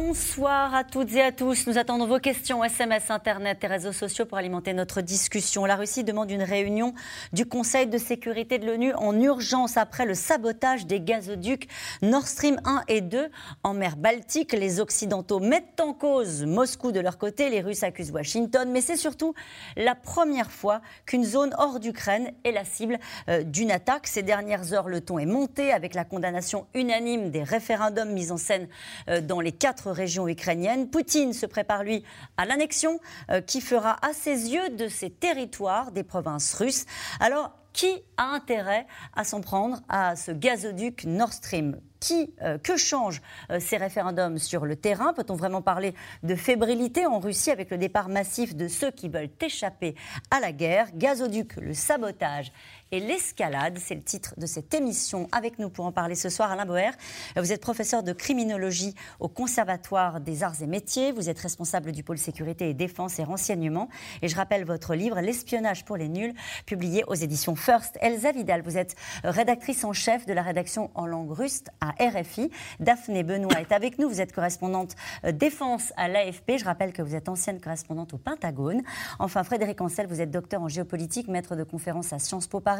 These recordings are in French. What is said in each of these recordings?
Bonsoir à toutes et à tous. Nous attendons vos questions, SMS, Internet et réseaux sociaux pour alimenter notre discussion. La Russie demande une réunion du Conseil de sécurité de l'ONU en urgence après le sabotage des gazoducs Nord Stream 1 et 2 en mer Baltique. Les Occidentaux mettent en cause Moscou de leur côté, les Russes accusent Washington, mais c'est surtout la première fois qu'une zone hors d'Ukraine est la cible euh, d'une attaque. Ces dernières heures, le ton est monté avec la condamnation unanime des référendums mis en scène euh, dans les quatre régions ukrainiennes. Poutine se prépare, lui, à l'annexion euh, qui fera à ses yeux de ces territoires des provinces russes. Alors, qui a intérêt à s'en prendre à ce gazoduc Nord Stream? Qui, euh, que changent euh, ces référendums sur le terrain? Peut-on vraiment parler de fébrilité en Russie avec le départ massif de ceux qui veulent échapper à la guerre? Gazoduc, le sabotage et l'escalade. C'est le titre de cette émission. Avec nous pour en parler ce soir, Alain Boer. Vous êtes professeur de criminologie au Conservatoire des Arts et Métiers. Vous êtes responsable du pôle sécurité et défense et renseignement. Et je rappelle votre livre L'espionnage pour les nuls, publié aux éditions First. Elsa Vidal, vous êtes rédactrice en chef de la rédaction en langue russe à RFI. Daphné Benoît est avec nous. Vous êtes correspondante euh, défense à l'AFP. Je rappelle que vous êtes ancienne correspondante au Pentagone. Enfin, Frédéric Ancel, vous êtes docteur en géopolitique, maître de conférence à Sciences Po Paris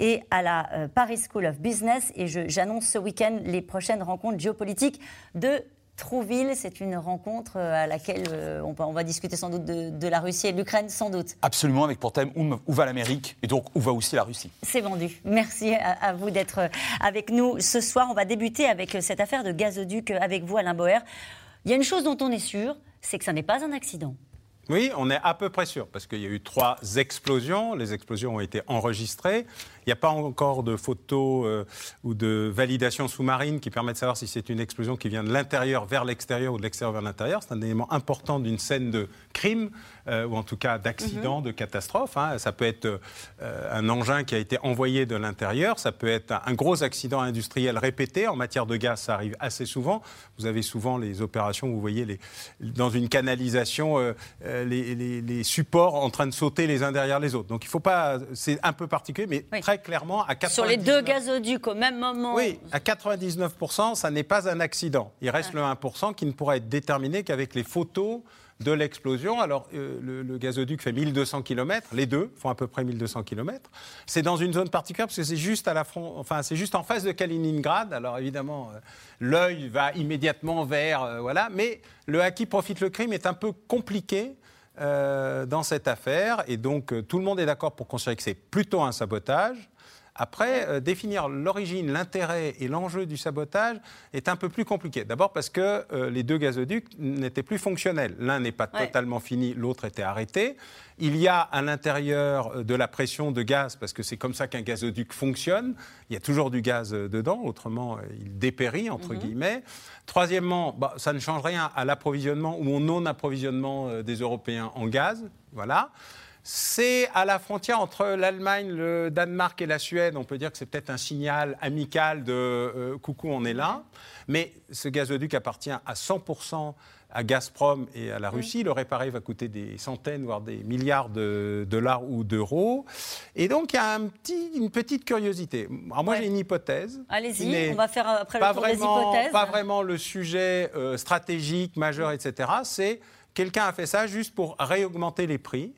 et à la euh, Paris School of Business. Et j'annonce ce week-end les prochaines rencontres géopolitiques de Trouville, c'est une rencontre euh, à laquelle euh, on, va discuter sans doute de, la Russie et de l'Ukraine, sans doute. Absolument, avec pour thème où, va l'Amérique et donc où va aussi la Russie. C'est vendu. Merci à, vous d'être avec nous ce soir. On va débuter avec cette affaire de gazoduc avec vous, Alain Boer. Il y a une chose dont on est sûr, c'est que ça n'est pas un accident. Oui, on est à peu près sûr, parce qu'il y a eu trois explosions. Les explosions ont été enregistrées. Il n'y a pas encore de photos euh, ou de validation sous-marine qui permettent de savoir si c'est une explosion qui vient de l'intérieur vers l'extérieur ou de l'extérieur vers l'intérieur. C'est un élément important d'une scène de crime, euh, ou en tout cas d'accident, mhm. de catastrophe. Hein. Ça peut être euh, un engin qui a été envoyé de l'intérieur, ça peut être un gros accident industriel répété. En matière de gaz, ça arrive assez souvent. Vous avez souvent les opérations, vous voyez les, dans une canalisation, les, les, supports en train de sauter les uns derrière les autres. Donc il faut pas, c'est un peu particulier, mais très clairement à 99%. Sur les deux gazoducs au même moment. Oui, à 99%, ça n'est pas un accident. Il reste le 1% qui ne pourra être déterminé qu'avec les photos de l'explosion. Alors, euh, le, gazoduc fait 1200 km, les deux font à peu près 1200 km. C'est dans une zone particulière parce que c'est juste, à la front, enfin, c'est juste en face de Kaliningrad. Alors, évidemment, euh, l'œil va immédiatement vers. Euh, voilà. Mais le à qui profite le crime est un peu compliqué euh, dans cette affaire. Et donc, euh, tout le monde est d'accord pour considérer que c'est plutôt un sabotage. Après, euh, définir l'origine, l'intérêt et l'enjeu du sabotage est un peu plus compliqué. D'abord parce que les deux gazoducs n'étaient plus fonctionnels. L'un n'est pas totalement fini, l'autre était arrêté. Il y a à l'intérieur de la pression de gaz, parce que c'est comme ça qu'un gazoduc fonctionne. Il y a toujours du gaz dedans, autrement il dépérit, entre mhm. guillemets. Troisièmement, bah, ça ne change rien à l'approvisionnement ou au non-approvisionnement euh, des Européens en gaz. Voilà. C'est à la frontière entre l'Allemagne, le Danemark et la Suède. On peut dire que c'est peut-être un signal amical de euh, coucou, on est là. Mais ce gazoduc appartient à 100% à Gazprom et à la Russie. Le réparer va coûter des centaines, voire des milliards de dollars ou d'euros. Et donc, il y a un petit, une petite curiosité. Alors, moi, j'ai une hypothèse. Allez-y, on va faire après le tour des hypothèses. Pas vraiment le sujet euh, stratégique, majeur, etc. C'est quelqu'un a fait ça juste pour réaugmenter les prix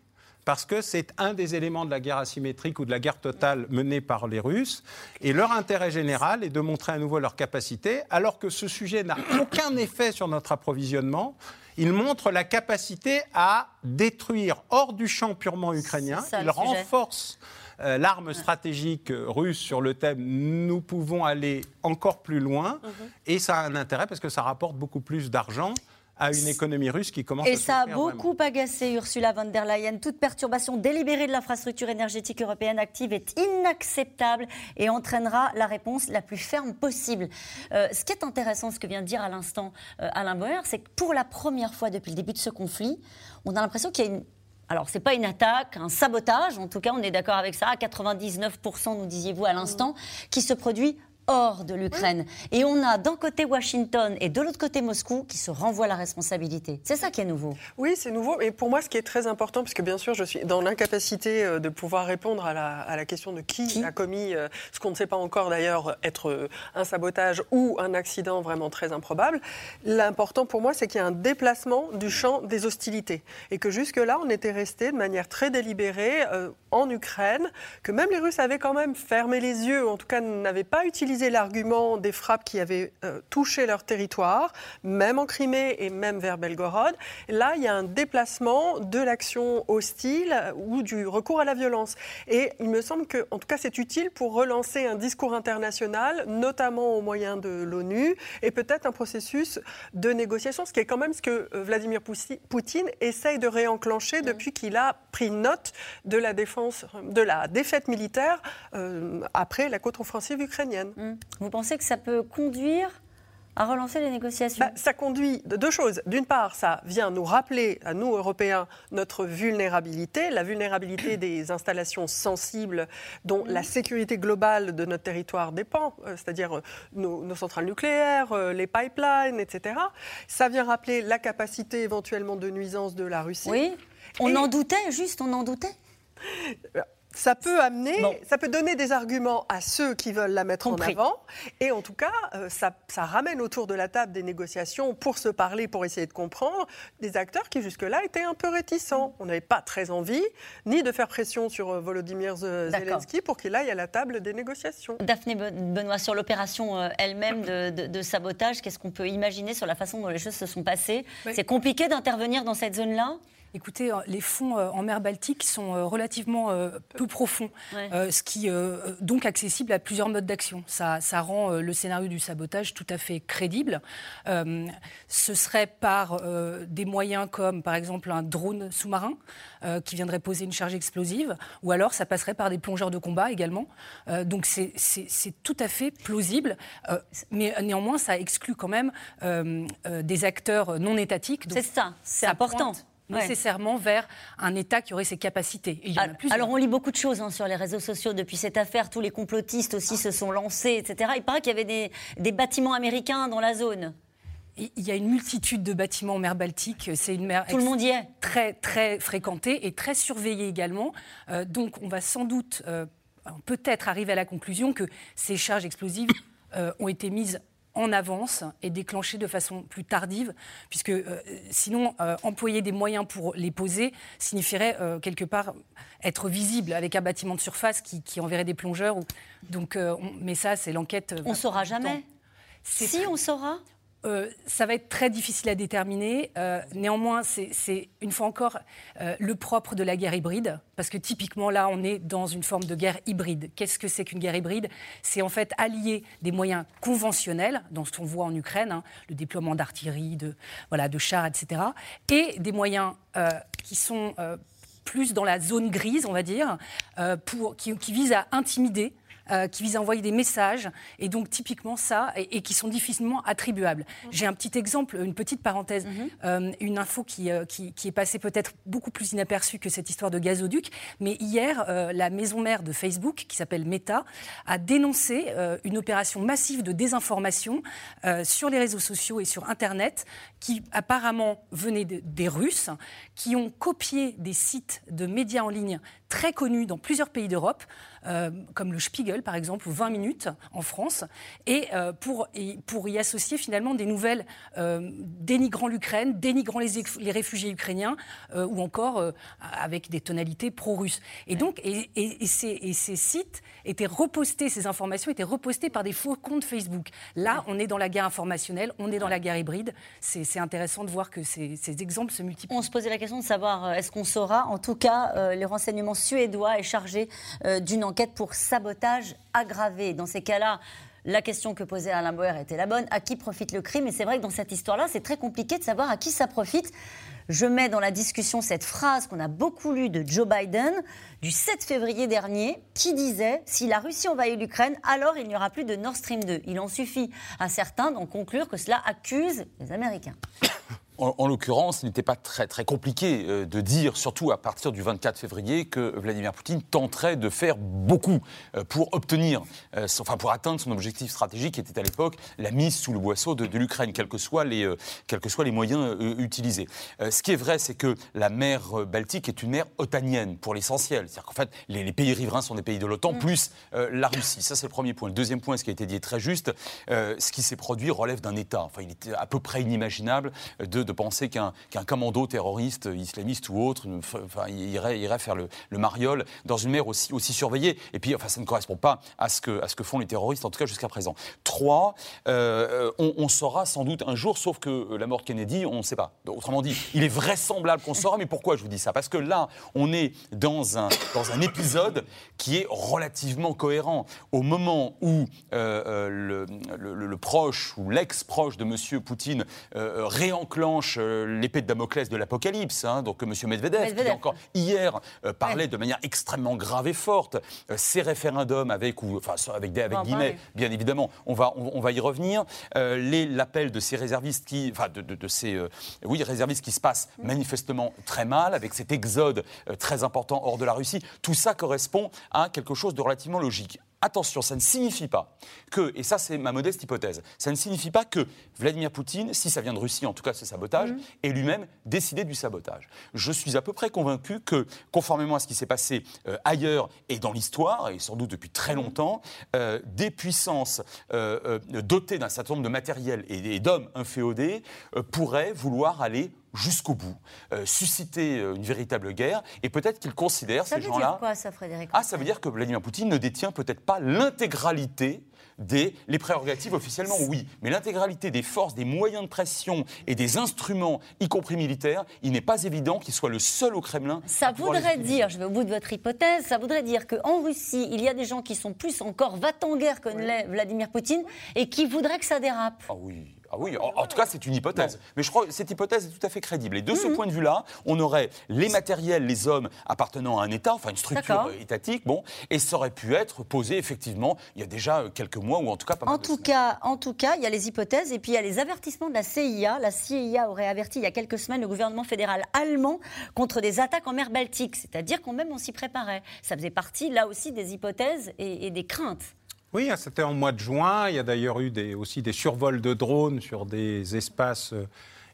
parce que c'est un des éléments de la guerre asymétrique ou de la guerre totale menée par les Russes. Et leur intérêt général est de montrer à nouveau leur capacité, alors que ce sujet n'a aucun effet sur notre approvisionnement. Il montre la capacité à détruire hors du champ purement ukrainien. Il renforce euh, l'arme stratégique russe sur le thème nous pouvons aller encore plus loin. Mhm. Et ça a un intérêt parce que ça rapporte beaucoup plus d'argent à une économie russe qui commence et à Et ça a beaucoup agacé Ursula von der Leyen. Toute perturbation délibérée de l'infrastructure énergétique européenne active est inacceptable et entraînera la réponse la plus ferme possible. Euh, ce qui est intéressant, ce que vient de dire à l'instant euh, Alain Boer, c'est que pour la première fois depuis le début de ce conflit, on a l'impression qu'il y a une alors, ce n'est pas une attaque, un sabotage, en tout cas, on est d'accord avec ça, à 99%, nous disiez-vous à l'instant, qui se produit hors de l'Ukraine. Et on a d'un côté Washington et de l'autre côté Moscou qui se renvoient la responsabilité. C'est ça qui est nouveau. Oui, c'est nouveau. Et pour moi, ce qui est très important, puisque bien sûr, je suis dans l'incapacité euh, de pouvoir répondre à la, question de qui, a commis euh, ce qu'on ne sait pas encore d'ailleurs être euh, un sabotage ou un accident vraiment très improbable. L'important pour moi, c'est qu'il y a un déplacement du champ des hostilités. Et que jusque-là, on était resté de manière très délibérée en Ukraine, que même les Russes avaient quand même fermé les yeux, ou en tout cas n'avaient pas utilisé l'argument des frappes qui avaient touché leur territoire, même en Crimée et même vers Belgorod. Là, il y a un déplacement de l'action hostile ou du recours à la violence. Et il me semble que, en tout cas, c'est utile pour relancer un discours international, notamment au moyen de l'ONU, et peut-être un processus de négociation, ce qui est quand même ce que euh, Vladimir Poutine essaye de réenclencher depuis qu'il a pris note de la défense, de la défaite militaire euh, après la contre-offensive ukrainienne. Mmh. Vous pensez que ça peut conduire à relancer les négociations bah, Ça conduit de deux choses. D'une part, ça vient nous rappeler, à nous, Européens, notre vulnérabilité, la vulnérabilité des installations sensibles dont la sécurité globale de notre territoire dépend, euh, c'est-à-dire euh, nos, centrales nucléaires, euh, les pipelines, etc. Ça vient rappeler la capacité éventuellement de nuisance de la Russie. Oui, on en doutait, juste, on en doutait? Ça peut amener, ça peut donner des arguments à ceux qui veulent la mettre en avant. Et en tout cas, euh, ça, ramène autour de la table des négociations pour se parler, pour essayer de comprendre, des acteurs qui jusque-là étaient un peu réticents. On n'avait pas très envie, ni de faire pression sur euh, Volodymyr Zelensky pour qu'il aille à la table des négociations. Daphné Benoît, sur l'opération euh, elle-même de, sabotage, qu'est-ce qu'on peut imaginer sur la façon dont les choses se sont passées? C'est compliqué d'intervenir dans cette zone-là? Écoutez, euh, les fonds euh, en mer Baltique sont euh, relativement peu profonds, ce qui donc accessible à plusieurs modes d'action. Ça, ça, rend le scénario du sabotage tout à fait crédible. ce serait par des moyens comme, par exemple, un drone sous-marin qui viendrait poser une charge explosive, ou alors ça passerait par des plongeurs de combat également. donc c'est tout à fait plausible, mais néanmoins ça exclut quand même des acteurs non étatiques. C'est ça, c'est important nécessairement vers un État qui aurait ses capacités. il y en a plus, alors on lit beaucoup de choses hein, sur les réseaux sociaux depuis cette affaire. Tous les complotistes aussi se sont lancés, etc. Il paraît qu'il y avait des, bâtiments américains dans la zone. Il y a une multitude de bâtiments en mer Baltique. C'est une mer Tout le monde y est. très très fréquentée et très surveillée également. Euh, donc on va sans doute euh, peut-être arriver à la conclusion que ces charges explosives euh, ont été mises en avance et déclencher de façon plus tardive, puisque euh, sinon, euh, employer des moyens pour les poser signifierait euh, quelque part être visible avec un bâtiment de surface qui, enverrait des plongeurs. Donc, mais ça, c'est l'enquête. On ne saura jamais. Si on saura euh, ça va être très difficile à déterminer. Euh, néanmoins, c'est une fois encore euh, le propre de la guerre hybride, parce que typiquement là, on est dans une forme de guerre hybride. Qu'est-ce que c'est qu'une guerre hybride? C'est en fait allier des moyens conventionnels, dans ce qu'on voit en Ukraine, hein, le déploiement d'artillerie, de, voilà, de chars, etc., et des moyens qui sont plus dans la zone grise, on va dire, pour, qui, qui visent à intimider euh, qui visent à envoyer des messages, et donc typiquement ça, et, qui sont difficilement attribuables. Mhm. J'ai un petit exemple, une petite parenthèse, mhm. euh, une info euh, qui, qui, est passée peut-être beaucoup plus inaperçue que cette histoire de gazoduc, mais hier, la maison mère de Facebook, qui s'appelle Meta, a dénoncé une opération massive de désinformation sur les réseaux sociaux et sur Internet, qui apparemment venait des Russes, qui ont copié des sites de médias en ligne très connus dans plusieurs pays d'Europe, euh, comme le Spiegel par exemple, ou 20 minutes en France, et, euh, pour, pour y associer finalement des nouvelles euh, dénigrant l'Ukraine, dénigrant les, les, réfugiés ukrainiens, ou encore avec des tonalités pro-russes. Et donc, et, et, ces, et, ces, sites étaient repostés, ces informations étaient repostées par des faux comptes Facebook. Là, on est dans la guerre informationnelle, on est dans la guerre hybride. C'est intéressant de voir que ces, ces, exemples se multiplient. On se posait la question de savoir, est-ce qu'on saura En tout cas, les renseignements suédois est chargé d'une enquête pour sabotage aggravé. Dans ces cas-là, la question que posait Alain Boer était la bonne. À qui profite le crime? Et c'est vrai que dans cette histoire-là, c'est très compliqué de savoir à qui ça profite. Je mets dans la discussion cette phrase qu'on a beaucoup lue de Joe Biden du 7 février dernier qui disait si la Russie envahit l'Ukraine, alors il n'y aura plus de Nord Stream 2. Il en suffit à certains d'en conclure que cela accuse les Américains. En, l'occurrence, il n'était pas très, très compliqué euh, de dire, surtout à partir du 24 février, que Vladimir Poutine tenterait de faire beaucoup euh, pour obtenir, euh, enfin pour atteindre son objectif stratégique, qui était à l'époque la mise sous le boisseau de, l'Ukraine, quels que soient les, quels que soient les moyens utilisés. ce qui est vrai, c'est que la mer Baltique est une mer otanienne pour l'essentiel. C'est-à-dire qu'en fait, les, pays riverains sont des pays de l'OTAN, mm. plus la Russie. Ça, c'est le premier point. Le deuxième point, ce qui a été dit est très juste, ce qui s'est produit relève d'un État. Enfin, il était à peu près inimaginable de de penser qu'un commando terroriste, islamiste ou autre, irait, irait faire le, le, mariole dans une mer aussi, aussi surveillée. Et puis, enfin, ça ne correspond pas à ce que, à ce que font les terroristes, en tout cas jusqu'à présent. Trois, euh, on, saura sans doute un jour, sauf que la mort de Kennedy, on ne sait pas. Autrement dit, il est vraisemblable qu'on saura, mais pourquoi je vous dis ça? Parce que là, on est dans un, dans un épisode qui est relativement cohérent. Au moment où euh, euh, le, le, proche ou l'ex-proche de M. Poutine réenclenche euh, l'épée de Damoclès de l'Apocalypse. Hein, donc M. Medvedev, qui encore hier euh, parlait de manière extrêmement grave et forte. Euh, ces référendums avec, ou, enfin, avec, avec guillemets, bien évidemment, on va, on, va y revenir. L'appel de ces réservistes qui, enfin, de, ces oui, réservistes qui se passent mm. manifestement très mal, avec cet exode très important hors de la Russie, tout ça correspond à quelque chose de relativement logique. Attention, ça ne signifie pas que, et ça c'est ma modeste hypothèse, ça ne signifie pas que Vladimir Poutine, si ça vient de Russie, en tout cas ce sabotage, mhm. ait lui-même décidé du sabotage. Je suis à peu près convaincu que, conformément à ce qui s'est passé euh, ailleurs et dans l'histoire, et sans doute depuis très mhm. longtemps, euh, des puissances euh, dotées d'un certain nombre de matériel et, d'hommes inféodés pourraient vouloir aller jusqu'au bout, euh, susciter euh, une véritable guerre, et peut-être qu'ils considèrent ces gens-là. Ça veut dire quoi, ça, Frédéric Ah, ça veut dire que Vladimir Poutine ne détient peut-être pas l'intégralité des les prérogatives officiellement, oui, mais l'intégralité des forces, des moyens de pression et des instruments, y compris militaires, il n'est pas évident qu'il soit le seul au Kremlin. Ça voudrait dire, je vais au bout de votre hypothèse, ça voudrait dire qu'en Russie, il y a des gens qui sont plus encore va-t-en-guerre que l'est Vladimir Poutine et qui voudraient que ça dérape. Ah oui. Ah oui, en, tout cas, c'est une hypothèse. Mais je crois que cette hypothèse est tout à fait crédible. Et de ce mhm. point de vue-là, on aurait les matériels, les hommes appartenant à un État, enfin une structure étatique, bon, et ça aurait pu être posé effectivement il y a déjà quelques mois, ou en tout cas pas en tout cas, En tout cas, il y a les hypothèses, et puis il y a les avertissements de la CIA. La CIA aurait averti il y a quelques semaines le gouvernement fédéral allemand contre des attaques en mer Baltique. C'est-à-dire qu'on même on s'y préparait. Ça faisait partie, là aussi, des hypothèses et des craintes. Oui, c'était en mois de juin. Il y a d'ailleurs eu aussi des survols de drones sur des espaces euh,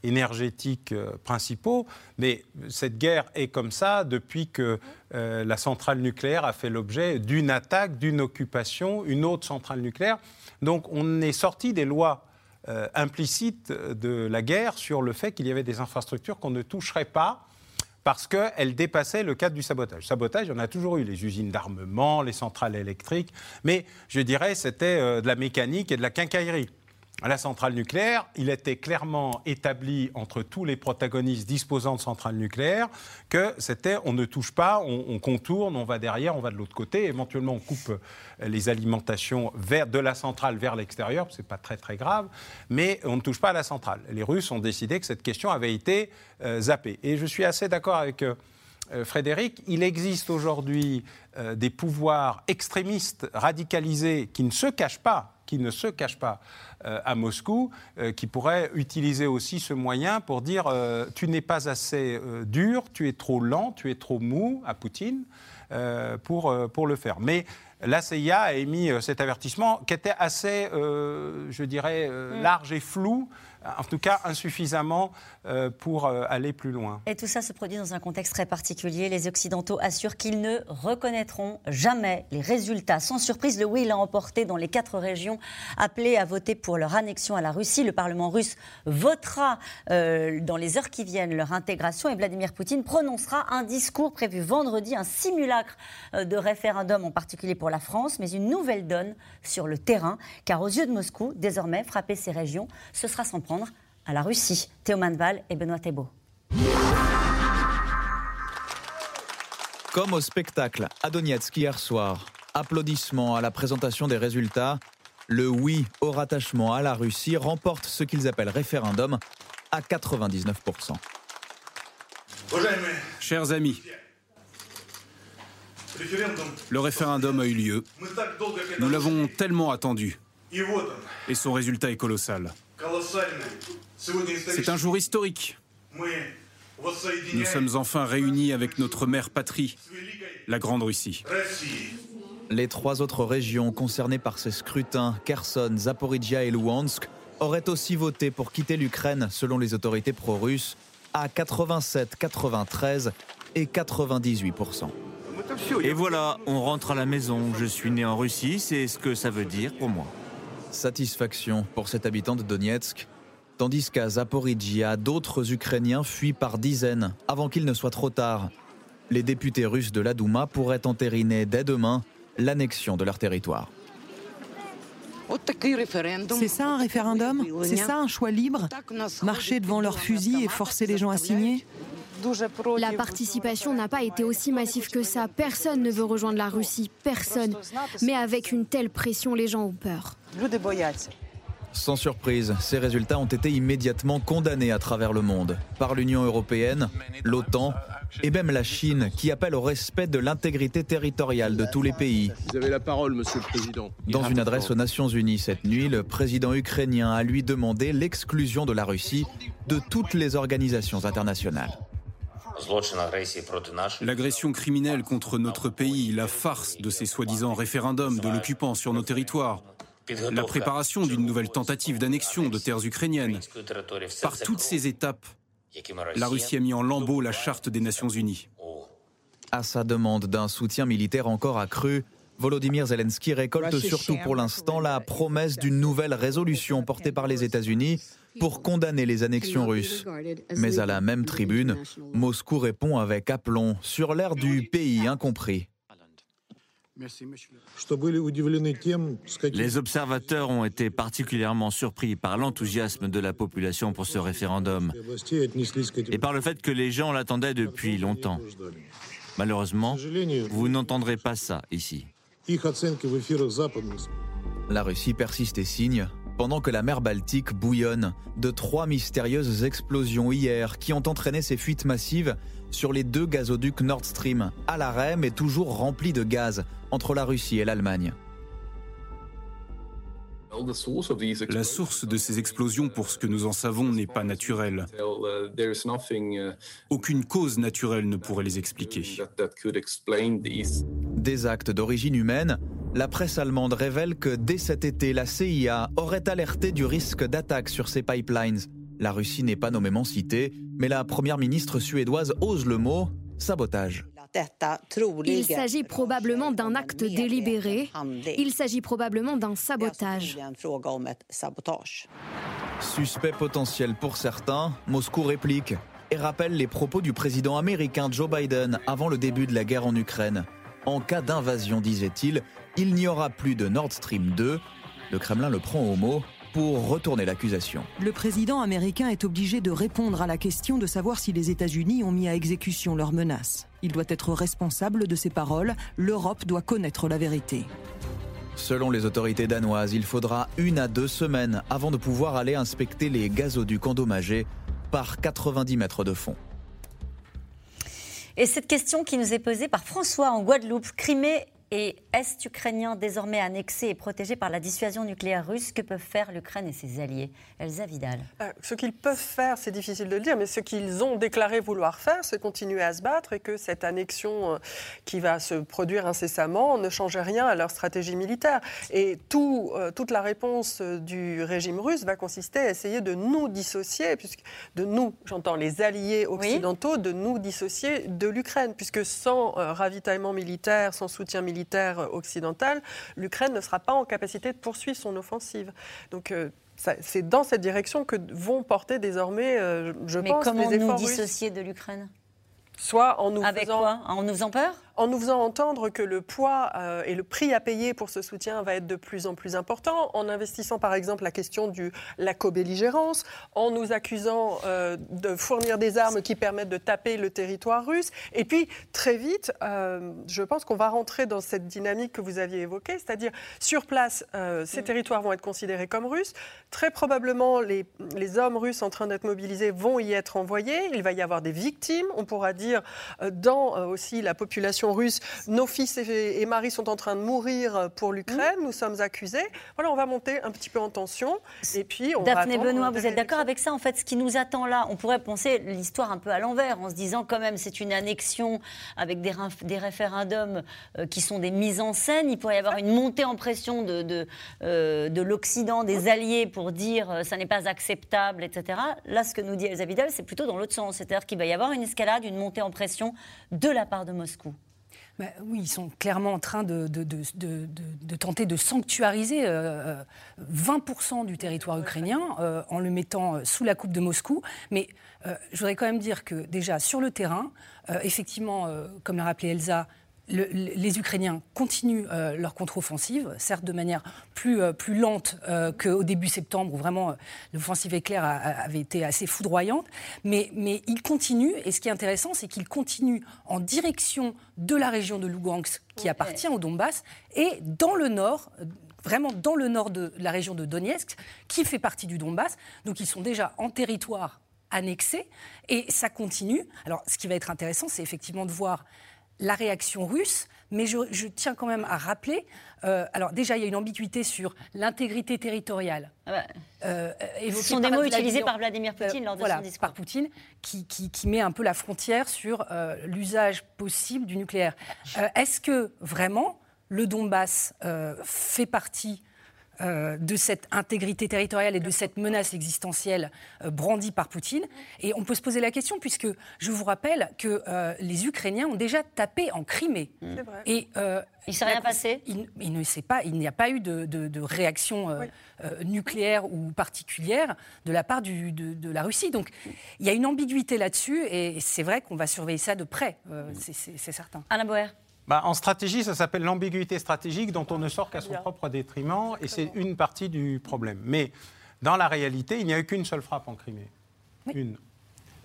énergétiques euh, principaux. Mais cette guerre est comme ça depuis que euh, la centrale nucléaire a fait l'objet d'une attaque, d'une occupation, une autre centrale nucléaire. Donc on est sorti des lois implicites de la guerre sur le fait qu'il y avait des infrastructures qu'on ne toucherait pas parce qu'elle dépassait le cadre du sabotage. Sabotage, il y en a toujours eu, les usines d'armement, les centrales électriques, mais je dirais c'était euh, de la mécanique et de la quincaillerie à la centrale nucléaire, il était clairement établi entre tous les protagonistes disposant de centrales nucléaires que c'était on ne touche pas, on, contourne, on va derrière, on va de l'autre côté, éventuellement on coupe euh, les alimentations de la centrale vers l'extérieur, c'est pas très très grave, mais on ne touche pas à la centrale. Les Russes ont décidé que cette question avait été euh, zappée. Et je suis assez d'accord avec euh, Frédéric, il existe aujourd'hui des pouvoirs extrémistes radicalisés qui ne se cachent pas qui ne se cache pas euh, à Moscou, euh, qui pourrait utiliser aussi ce moyen pour dire euh, tu n'es pas assez dur, tu es trop lent, tu es trop mou à Poutine pour, pour le faire. Mais la CIA a émis cet avertissement qui était assez, je dirais, mm. large et flou en tout cas insuffisamment euh, pour euh, aller plus loin. Et tout ça se produit dans un contexte très particulier. Les Occidentaux assurent qu'ils ne reconnaîtront jamais les résultats. Sans surprise, le oui l'a emporté dans les quatre régions appelées à voter pour leur annexion à la Russie. Le Parlement russe votera euh, dans les heures qui viennent leur intégration et Vladimir Poutine prononcera un discours prévu vendredi, un simulacre de référendum en particulier pour la France, mais une nouvelle donne sur le terrain, car aux yeux de Moscou, désormais, frapper ces régions, ce sera s'en prendre à la Russie. Théo Manval et Benoît Thébault. Comme au spectacle à Donetsk hier soir, applaudissements à la présentation des résultats, le oui au rattachement à la Russie remporte ce qu'ils appellent référendum à 99%. Chers amis, le référendum a eu lieu. Nous l'avons tellement attendu. Et son résultat est colossal. C'est un jour historique. Nous sommes enfin réunis avec notre mère patrie, la Grande Russie. Les trois autres régions concernées par ces scrutins, Kherson, Zaporizhia et Luhansk, auraient aussi voté pour quitter l'Ukraine selon les autorités pro-russes à 87, 93 et 98% Et voilà, on rentre à la maison. Je suis né en Russie, c'est ce que ça veut dire pour moi. Satisfaction pour cet habitant de Donetsk, tandis qu'à Zaporizhia, d'autres Ukrainiens fuient par dizaines avant qu'il ne soit trop tard. Les députés russes de la Douma pourraient entériner dès demain l'annexion de leur territoire. C'est ça un référendum? C'est ça un choix libre? Marcher devant leurs fusils et forcer les gens à signer? La participation n'a pas été aussi massive que ça. Personne ne veut rejoindre la Russie, personne. Mais avec une telle pression, les gens ont peur. Sans surprise, ces résultats ont été immédiatement condamnés à travers le monde par l'Union européenne, l'OTAN et même la Chine qui appelle au respect de l'intégrité territoriale de tous les pays. Vous avez la parole, Monsieur le Président. Dans une adresse aux Nations Unies cette nuit, le président ukrainien a lui demandé l'exclusion de la Russie de toutes les organisations internationales. L'agression criminelle contre notre pays, la farce de ces soi-disant référendums de l'occupant sur nos territoires, la préparation d'une nouvelle tentative d'annexion de terres ukrainiennes. Par toutes ces étapes, la Russie a mis en lambeaux la charte des Nations Unies. À sa demande d'un soutien militaire encore accru, Volodymyr Zelensky récolte surtout pour l'instant la promesse d'une nouvelle résolution portée par les États-Unis pour condamner les annexions russes. Mais à la même tribune, Moscou répond avec aplomb sur l'air du pays incompris. Les observateurs ont été particulièrement surpris par l'enthousiasme de la population pour ce référendum et par le fait que les gens l'attendaient depuis longtemps. Malheureusement, vous n'entendrez pas ça ici. La Russie persiste et signe, pendant que la mer Baltique bouillonne de trois mystérieuses explosions hier qui ont entraîné ces fuites massives sur les deux gazoducs Nord Stream, à l'arrêt mais toujours remplis de gaz entre la Russie et l'Allemagne. La source de ces explosions, pour ce que nous en savons, n'est pas naturelle. Aucune cause naturelle ne pourrait les expliquer. Des actes d'origine humaine, la presse allemande révèle que dès cet été, la CIA aurait alerté du risque d'attaque sur ces pipelines. La Russie n'est pas nommément citée, mais la première ministre suédoise ose le mot sabotage. Il s'agit probablement d'un acte délibéré. Il s'agit probablement d'un sabotage. Suspect potentiel pour certains, Moscou réplique et rappelle les propos du président américain Joe Biden avant le début de la guerre en Ukraine. En cas d'invasion, disait-il, il n'y aura plus de Nord Stream 2. Le Kremlin le prend au mot pour retourner l'accusation. Le président américain est obligé de répondre à la question de savoir si les États-Unis ont mis à exécution leurs menaces. Il doit être responsable de ses paroles. L'Europe doit connaître la vérité. Selon les autorités danoises, il faudra une à deux semaines avant de pouvoir aller inspecter les gazoducs endommagés par 90 mètres de fond. Et cette question qui nous est posée par François en Guadeloupe, Crimée et est ukrainien désormais annexé et protégé par la dissuasion nucléaire russe, que peuvent faire l'Ukraine et ses alliés? Elsa Vidal. Euh, ce qu'ils peuvent faire, c'est difficile de le dire, mais ce qu'ils ont déclaré vouloir faire, c'est continuer à se battre et que cette annexion euh, qui va se produire incessamment ne change rien à leur stratégie militaire. Et tout, euh, toute la réponse du régime russe va consister à essayer de nous dissocier, puisque de nous, j'entends les alliés occidentaux, de nous dissocier de l'Ukraine, puisque sans ravitaillement militaire, sans soutien militaire, occidentale, l'Ukraine ne sera pas en capacité de poursuivre son offensive. Donc euh, c'est dans cette direction que vont porter désormais, euh, je Mais pense, comment les efforts nous dissocier de l'Ukraine? Soit en nous Avec quoi? En nous faisant peur? En nous faisant entendre que le poids euh, et le prix à payer pour ce soutien va être de plus en plus important, en investissant par exemple la question de la co-belligérance, en nous accusant euh, de fournir des armes qui permettent de taper le territoire russe. Et puis, très vite, euh, je pense qu'on va rentrer dans cette dynamique que vous aviez évoquée, c'est-à-dire sur place, ces mm. territoires vont être considérés comme russes. Très probablement, les, les hommes russes en train d'être mobilisés vont y être envoyés. Il va y avoir des victimes, on pourra dire, dans aussi la population russe, nos fils et, maris sont en train de mourir pour l'Ukraine, nous sommes accusés. Voilà, on va monter un petit peu en tension. Et puis, on Daphné va Benoît, vous êtes d'accord avec ça En fait, ce qui nous attend là, on pourrait penser l'histoire un peu à l'envers, en se disant quand même, c'est une annexion avec des, des référendums euh, qui sont des mises en scène. Il pourrait y avoir une montée en pression de, de, euh, de l'Occident, des alliés, pour dire euh, ça n'est pas acceptable, etc. Là, ce que nous dit Elsa Vidal, c'est plutôt dans l'autre sens. C'est-à-dire qu'il va y avoir une escalade, une montée en pression de la part de Moscou. Bah oui, ils sont clairement en train de, de, de, de tenter de sanctuariser 20% euh, du territoire ukrainien euh, en le mettant euh, sous la coupe de Moscou. Mais je voudrais quand même dire que déjà sur le terrain, effectivement, comme l'a rappelé Elsa, les Ukrainiens continuent euh, leur contre-offensive, certes de manière plus, euh, plus lente euh, qu'au début septembre, où vraiment l'offensive éclair avait été assez foudroyante, mais, mais ils continuent, et ce qui est intéressant, c'est qu'ils continuent en direction de la région de Lugansk, qui appartient au Donbass, et dans le nord, vraiment dans le nord de la région de Donetsk, qui fait partie du Donbass, donc ils sont déjà en territoire annexé, et ça continue. Alors ce qui va être intéressant, c'est effectivement de voir la réaction russe, mais je, tiens quand même à rappeler, euh, alors déjà il y a une ambiguïté sur l'intégrité territoriale. Ah bah, euh, Ce sont des mots utilisés par Vladimir Poutine lors de voilà, son discours. Par Poutine, qui, met un peu la frontière sur euh, l'usage possible du nucléaire. Est-ce que vraiment le Donbass fait partie euh, de cette intégrité territoriale et de cette menace existentielle euh, brandie par Poutine. Et on peut se poser la question, puisque je vous rappelle que euh, les Ukrainiens ont déjà tapé en Crimée. Et il ne s'est rien passé? il, ne sait pas, il n'y a pas eu de, réaction nucléaire ou particulière de la part de, de, la Russie. Donc il y a une ambiguïté là-dessus et c'est vrai qu'on va surveiller ça de près, c'est certain. Anna Boer. Bah, en stratégie, ça s'appelle l'ambiguïté stratégique dont on ne sort qu'à son propre détriment, et c'est une partie du problème. Mais dans la réalité, il n'y a eu qu'une seule frappe en Crimée. Une.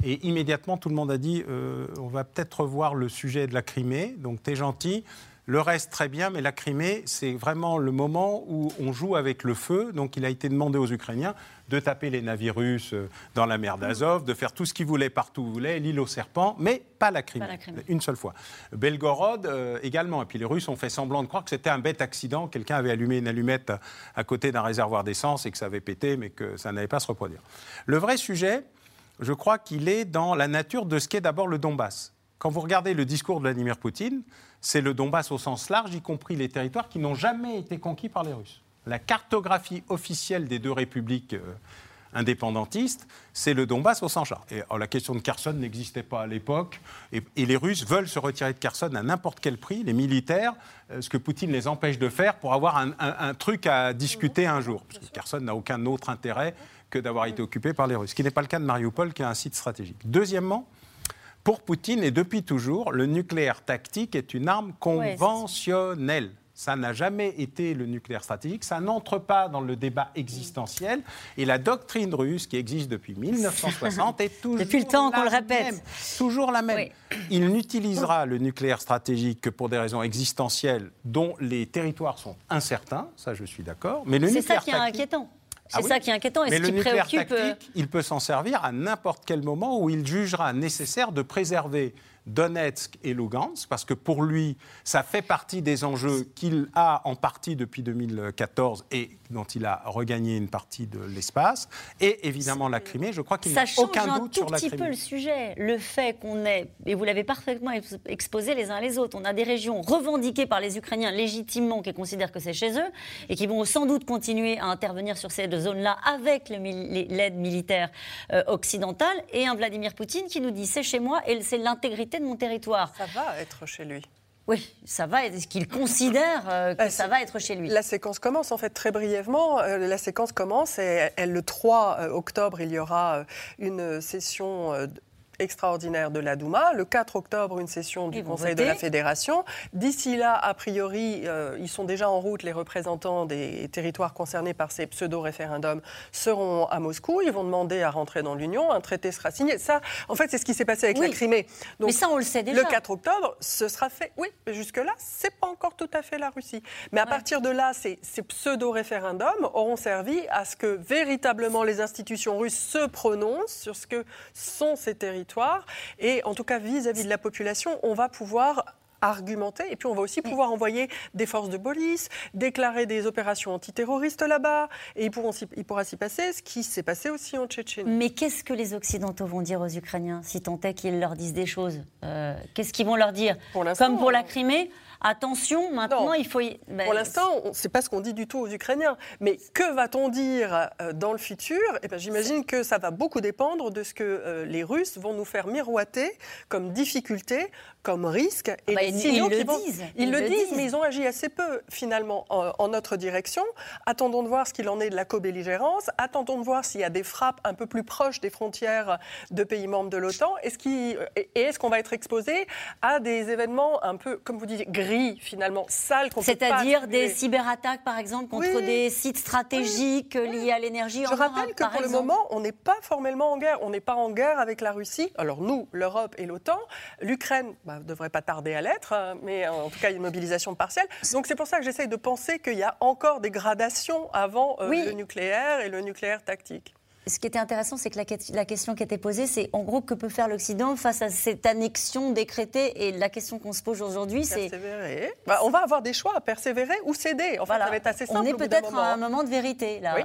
Et immédiatement, tout le monde a dit euh, on va peut-être revoir le sujet de la Crimée, donc t'es gentil. Le reste, très bien, mais la Crimée, c'est vraiment le moment où on joue avec le feu. Donc il a été demandé aux Ukrainiens de taper les navires russes euh, dans la mer d'Azov, de faire tout ce qu'ils voulaient partout où ils voulaient, l'île aux serpents, mais pas la Crimée, une seule fois. Belgorod euh, également. Et puis les Russes ont fait semblant de croire que c'était un bête accident. Quelqu'un avait allumé une allumette à côté d'un réservoir d'essence et que ça avait pété, mais que ça n'allait pas se reproduire. Le vrai sujet, je crois qu'il est dans la nature de ce qu'est d'abord le Donbass. Quand vous regardez le discours de Vladimir Poutine, c'est le Donbass au sens large, y compris les territoires qui n'ont jamais été conquis par les Russes. La cartographie officielle des deux républiques euh, indépendantistes, c'est le Donbass au sens large. Et la question de Kherson n'existait pas à l'époque, et, les Russes veulent se retirer de Kherson à n'importe quel prix, les militaires, euh, ce que Poutine les empêche de faire pour avoir un, truc à discuter un jour. Parce que Kherson n'a aucun autre intérêt que d'avoir été occupé par les Russes, ce qui n'est pas le cas de Mariupol, qui est un site stratégique. Deuxièmement, pour Poutine et depuis toujours, le nucléaire tactique est une arme conventionnelle. ça n'a jamais été le nucléaire stratégique, ça n'entre pas dans le débat existentiel. Et la doctrine russe, qui existe depuis 1960, est toujours depuis le temps qu'on le répète, toujours la même. Il n'utilisera le nucléaire stratégique que pour des raisons existentielles, dont les territoires sont incertains. Ça, je suis d'accord. Mais le c'est ça qui est inquiétant. C'est ah ça qui est inquiétant et Mais ce le qui préoccupe. Euh, tactique, il peut s'en servir à n'importe quel moment où il jugera nécessaire de préserver Donetsk et Lugansk, parce que pour lui, ça fait partie des enjeux qu'il a en partie depuis 2014 et dont il a regagné une partie de l'espace, et évidemment la Crimée. Je crois qu'il n'y a aucun doute sur la Crimée. Ça change un tout petit peu le sujet. Le fait qu'on ait, et vous l'avez parfaitement exposé les uns les autres, on a des régions revendiquées par les Ukrainiens légitimement qui considèrent que c'est chez eux et qui vont sans doute continuer à intervenir sur ces deux zones-là avec l'aide militaire euh, occidentale, et un Vladimir Poutine qui nous dit c'est chez moi et c'est l'intégrité de mon territoire. Ça va être chez lui. Oui, ça va. Est-ce qu'il considère euh, que bah, ça va être chez lui La séquence commence en fait très brièvement. Euh, la séquence commence et le 3 euh, octobre, il y aura une session extraordinaire de la Douma. Le 4 octobre, une session du Conseil de la Fédération. D'ici là, a priori, euh, ils sont déjà en route. Les représentants des territoires concernés par ces pseudo-référendums seront à Moscou. Ils vont demander à rentrer dans l'Union. Un traité sera signé. Ça, en fait, c'est ce qui s'est passé avec la Crimée. Donc, mais ça, on le sait déjà. Le 4 octobre, ce sera fait. Oui, mais jusque-là, c'est pas encore tout à fait la Russie. Mais à partir de là, ces, ces pseudo-référendums auront servi à ce que véritablement les institutions russes se prononcent sur ce que sont ces territoires et en tout cas, vis-à-vis de la population, on va pouvoir argumenter. Et puis, on va aussi pouvoir envoyer des forces de police, déclarer des opérations antiterroristes là-bas. Et il, pourront, il pourra s'y passer ce qui s'est passé aussi en Tchétchénie. Mais qu'est-ce que les Occidentaux vont dire aux Ukrainiens, si tant est qu'ils leur disent des choses euh, Qu'est-ce qu'ils vont leur dire? Comme pour la Crimée Attention, maintenant, il faut. Ben, pour l'instant, ce n'est pas ce qu'on dit du tout aux Ukrainiens. Mais que va-t-on dire euh, dans le futur? Eh ben, J'imagine que ça va beaucoup dépendre de ce que euh, les Russes vont nous faire miroiter comme difficulté, comme risque. Et bah, ils, le disent. Ils, le, disent, mais ils ont agi assez peu, finalement, en, notre direction. Attendons de voir ce qu'il en est de la co-belligérance. Attendons de voir s'il y a des frappes un peu plus proches des frontières de pays membres de l'OTAN. Est-ce et est-ce qu'on va être exposé à des événements un peu, comme vous dites, finalement, sale C'est-à-dire des cyberattaques, par exemple, contre des sites stratégiques liés à l'énergie Je rappelle que pour le moment, on n'est pas formellement en guerre. On n'est pas en guerre avec la Russie. Alors nous, l'Europe et l'OTAN. L'Ukraine ne bah, devrait pas tarder à l'être, hein, mais en tout cas, une mobilisation partielle. Donc c'est pour ça que j'essaye de penser qu'il y a encore des gradations avant euh, le nucléaire et le nucléaire tactique ce qui était intéressant, c'est que la, question qui était posée, c'est en gros que peut faire l'Occident face à cette annexion décrétée? Et la question qu'on se pose aujourd'hui, c'est. Persévérer. Bah, on va avoir des choix, persévérer ou céder. En ça va être assez simple. On est peut-être à un moment de vérité, là.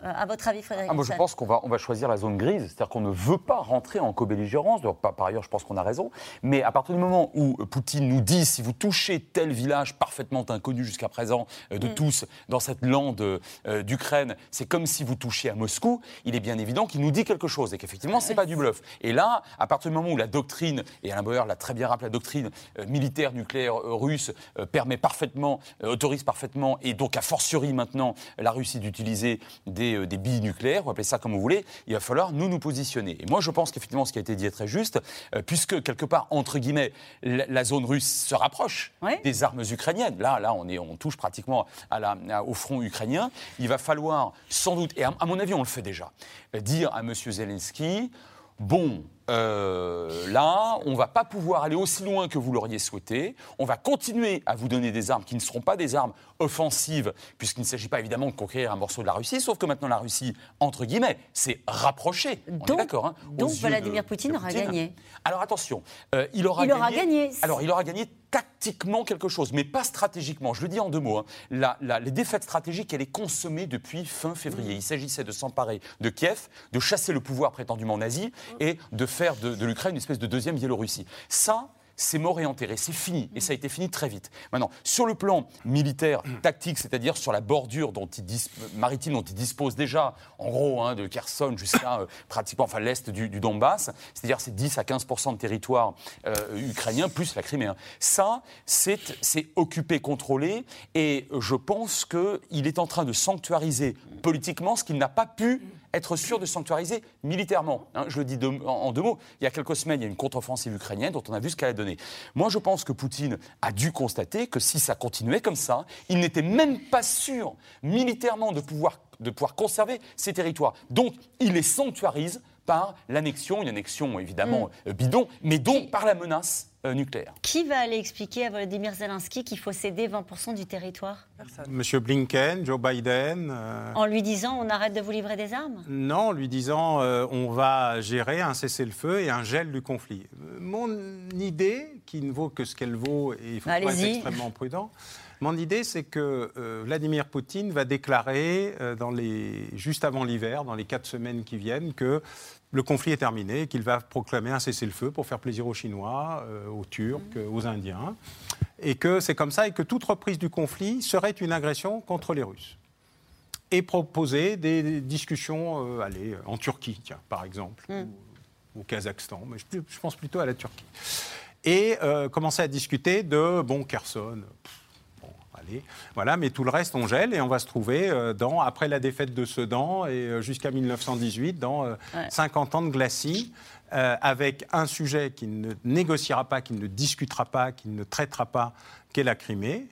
À votre avis, Frédéric ah, Moi, je pense qu'on va, on va choisir la zone grise, c'est-à-dire qu'on ne veut pas rentrer en co-belligérance. Par ailleurs, je pense qu'on a raison. Mais à partir du moment où Poutine nous dit si vous touchez tel village parfaitement inconnu jusqu'à présent euh, de mm. tous dans cette lande euh, d'Ukraine, c'est comme si vous touchiez à Moscou, il est bien évident qu'il nous dit quelque chose et qu'effectivement, ce n'est pas du bluff. Et là, à partir du moment où la doctrine, et Alain Bauer l'a très bien rappelé, la doctrine militaire nucléaire russe permet parfaitement, autorise parfaitement, et donc a fortiori maintenant la Russie d'utiliser des euh, des, billes nucléaires, vous appelez ça comme vous voulez, il va falloir nous nous positionner. Et moi, je pense qu'effectivement, ce qui a été dit est très juste, euh, puisque quelque part, entre guillemets, la, zone russe se rapproche des armes ukrainiennes. Là, là, on, est, on touche pratiquement à la, au front ukrainien. Il va falloir sans doute, et à, à mon avis, on le fait déjà, dire à M. Zelensky, bon, euh, là, on ne va pas pouvoir aller aussi loin que vous l'auriez souhaité. On va continuer à vous donner des armes qui ne seront pas des armes offensives, puisqu'il ne s'agit pas évidemment de conquérir un morceau de la Russie, sauf que maintenant la Russie, entre guillemets, s'est rapprochée. On est d'accord. Hein, donc Vladimir Poutine, aura gagné. Alors attention, euh, il aura il Aura gagné. Alors il aura gagné tactiquement quelque chose, mais pas stratégiquement. Je le dis en deux mots. Hein. les défaites stratégiques, elle est consommée depuis fin février. Il s'agissait de s'emparer de Kiev, de chasser le pouvoir prétendument nazi et de faire de, l'Ukraine une espèce de deuxième Biélorussie. C'est mort et enterré, c'est fini, et ça a été fini très vite. Maintenant, sur le plan militaire, tactique, c'est-à-dire sur la bordure dont il maritime dont il dispose déjà, en gros, hein, de Kherson jusqu'à euh, pratiquement enfin, l'est du, Donbass, c'est-à-dire c'est 10 à 15% de territoire euh, ukrainien, plus la Crimée. Hein. Ça, c'est occupé, contrôlé, et je pense qu'il est en train de sanctuariser politiquement ce qu'il n'a pas pu être sûr de sanctuariser militairement. Hein, je le dis en, deux mots. Il y a quelques semaines, il y a une contre-offensive ukrainienne dont on a vu ce qu'elle a donné. Moi, je pense que Poutine a dû constater que si ça continuait comme ça, il n'était même pas sûr militairement de pouvoir, de pouvoir conserver ses territoires. Donc, il les sanctuarise par l'annexion, une annexion évidemment mm. bidon, mais donc par la menace euh, nucléaire. Qui va aller expliquer à Volodymyr Zelensky qu'il faut céder 20% du territoire? Monsieur Blinken, Joe Biden. Euh, en lui disant on arrête de vous livrer des armes? Non, en lui disant euh, on va gérer un cessez-le-feu et un gel du conflit. Mon idée, qui ne vaut que ce qu'elle vaut, et il faut être extrêmement prudent, mon idée, c'est que Vladimir Poutine va déclarer dans les, juste avant l'hiver, dans les quatre semaines qui viennent, que le conflit est terminé, qu'il va proclamer un cessez-le-feu pour faire plaisir aux Chinois, euh, aux Turcs, euh, aux Indiens, et que c'est comme ça, et que toute reprise du conflit serait une agression contre les Russes. Et proposer des discussions, euh, allez, en Turquie, tiens, par exemple, mm. ou au Kazakhstan, mais je, pense plutôt à la Turquie. Et commencer à discuter de, bon, Kherson, voilà, mais tout le reste, on gèle et on va se trouver euh, dans, après la défaite de Sedan et euh, jusqu'à 1918, dans 50 euh, ans de glacis. avec un sujet qui ne négociera pas, qui ne discutera pas, qui ne traitera pas, qu'est la Crimée.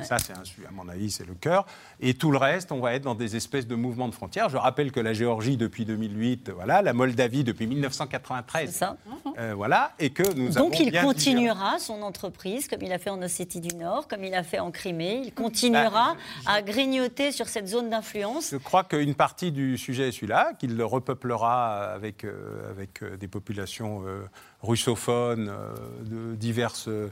et ça, c'est à mon avis, c'est le cœur. Et tout le reste, on va être dans des espèces de mouvements de frontières. Je rappelle que la Géorgie depuis 2008, voilà, la Moldavie depuis 1993. Ça. Euh, voilà, et que nous Donc avons il bien continuera son entreprise, comme il a fait en Ossétie du Nord, comme il a fait en Crimée. Il continuera à grignoter sur cette zone d'influence. Je crois qu'une partie du sujet est celui-là, qu'il le repeuplera avec, euh, avec euh, des populations euh, russophones euh, de divers euh,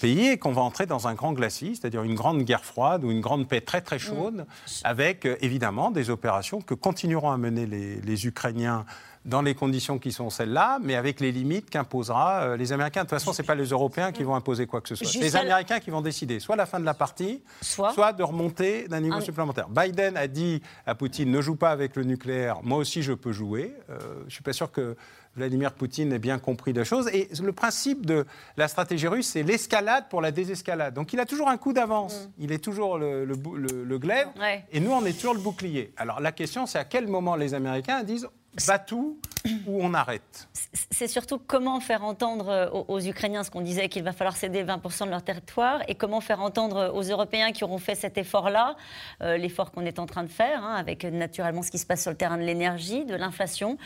pays et qu'on va entrer dans un grand glacis, c'est-à-dire une grande guerre froide ou une grande paix très très chaude, avec euh, évidemment des opérations que continueront à mener les, les Ukrainiens dans les conditions qui sont celles-là, mais avec les limites qu'imposera les Américains. De toute façon, ce n'est pas les Européens qui vont imposer quoi que ce soit. C'est les Américains qui vont décider soit la fin de la partie, Soit- de remonter d'un niveau Un- supplémentaire. Biden a dit à Poutine ne joue pas avec le nucléaire, moi aussi je peux jouer. Euh, je ne suis pas sûr que Vladimir Poutine ait bien compris la chose. Et le principe de la stratégie russe, c'est l'escalade pour la désescalade. Donc il a toujours un coup d'avance. Il est toujours le, le, bou- le- le glaive. Ouais. Et nous, on est toujours le bouclier. Alors la question, c'est à quel moment les Américains disent va tout ou on arrête C'est surtout comment faire entendre euh, aux, aux Ukrainiens ce qu'on disait qu'il va falloir céder 20% de leur territoire et comment faire entendre aux Européens qui auront fait cet effort-là, euh, l'effort qu'on est en train de faire, hein, avec euh, naturellement ce qui se passe sur le terrain de l'énergie, de l'inflation.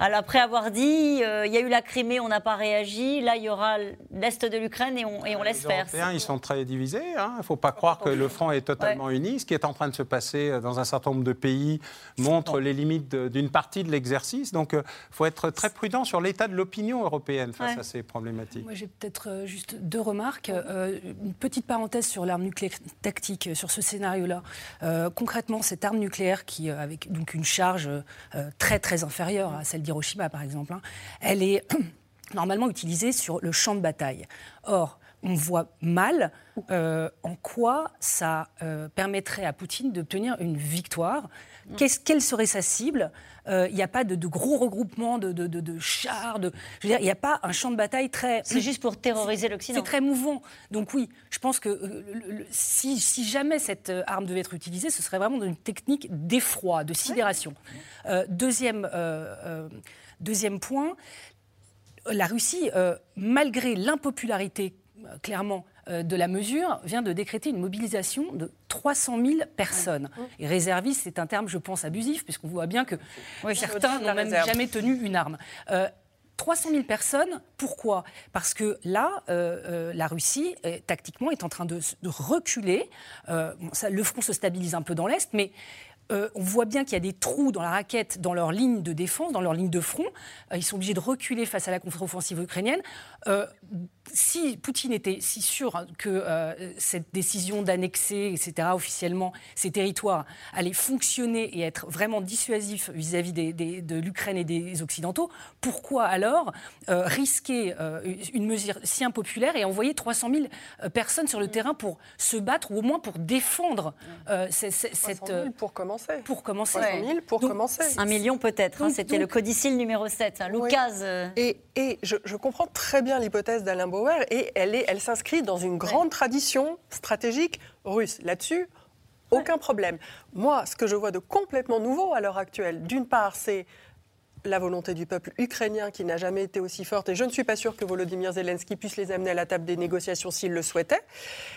Alors, Après avoir dit, euh, il y a eu la Crimée, on n'a pas réagi, là il y aura l'Est de l'Ukraine et on, et on laisse Les faire. Européens, ils sont très divisés. hein. Il ne faut pas croire que le front est totalement uni. Ce qui est en train de se passer dans un certain nombre de pays montre les limites d'une partie de l'exercice. Donc, il faut être très prudent sur l'état de l'opinion européenne face Ouais. à ces problématiques. Moi, j'ai peut-être euh, juste deux remarques. Euh, une petite parenthèse sur l'arme nucléaire tactique, euh, sur ce scénario-là. Euh, concrètement, cette arme nucléaire, qui, euh, avec donc une charge euh, très très inférieure à celle d'Hiroshima, par exemple, hein, elle est normalement utilisée sur le champ de bataille. Or, on voit mal euh, en quoi ça euh, permettrait à Poutine d'obtenir une victoire. Qu'est-ce- quelle serait sa cible? Euh, Il n'y a pas de, de gros regroupements de, de- de- de chars. De, je veux dire, il n'y a pas un champ de bataille très. C'est juste pour terroriser l'Occident. C'est très mouvant. Donc oui, je pense que euh, le- si, si jamais cette euh, arme devait être utilisée, ce serait vraiment une technique d'effroi, de sidération. Euh, deuxième, deuxième point, la Russie, malgré l'impopularité clairement de la mesure, vient de décréter une mobilisation de 300 000 personnes. Et réserviste, c'est un terme, je pense, abusif, puisqu'on voit bien que certains n'ont même réserve. jamais tenu une arme. Euh, 300 000 personnes, pourquoi? Parce que là, euh, euh, la Russie, euh, tactiquement, est en train de, de reculer. Euh, bon, ça, le front se stabilise un peu dans l'Est, mais euh, on voit bien qu'il y a des trous dans la raquette, dans leur ligne de défense, dans leur ligne de front. Euh, ils sont obligés de reculer face à la contre-offensive ukrainienne. Euh, si Poutine était si sûr hein, que cette décision d'annexer, etc., officiellement ces territoires allait fonctionner et être vraiment dissuasif vis-à-vis des- des- de l'Ukraine et des Occidentaux, pourquoi alors risquer une mesure si impopulaire et envoyer 300 000 euh, personnes sur le terrain pour se battre ou au moins pour défendre ce- ce- 300 cette... 000 euh, pour commencer. Pour commencer. 300 000 pour Donc, commencer. Un million peut-être, hein, c'était le codicile numéro 7. hein. Oui. Euh, Et, et je, je comprends très bien l'hypothèse d'Alain Bauer et elle, est- elle s'inscrit dans une grande tradition stratégique russe. Là-dessus, aucun problème. Moi, ce que je vois de complètement nouveau à l'heure actuelle, d'une part, c'est la volonté du peuple ukrainien qui n'a jamais été aussi forte, et je ne suis pas sûre que Volodymyr Zelensky puisse les amener à la table des négociations s'il le souhaitait,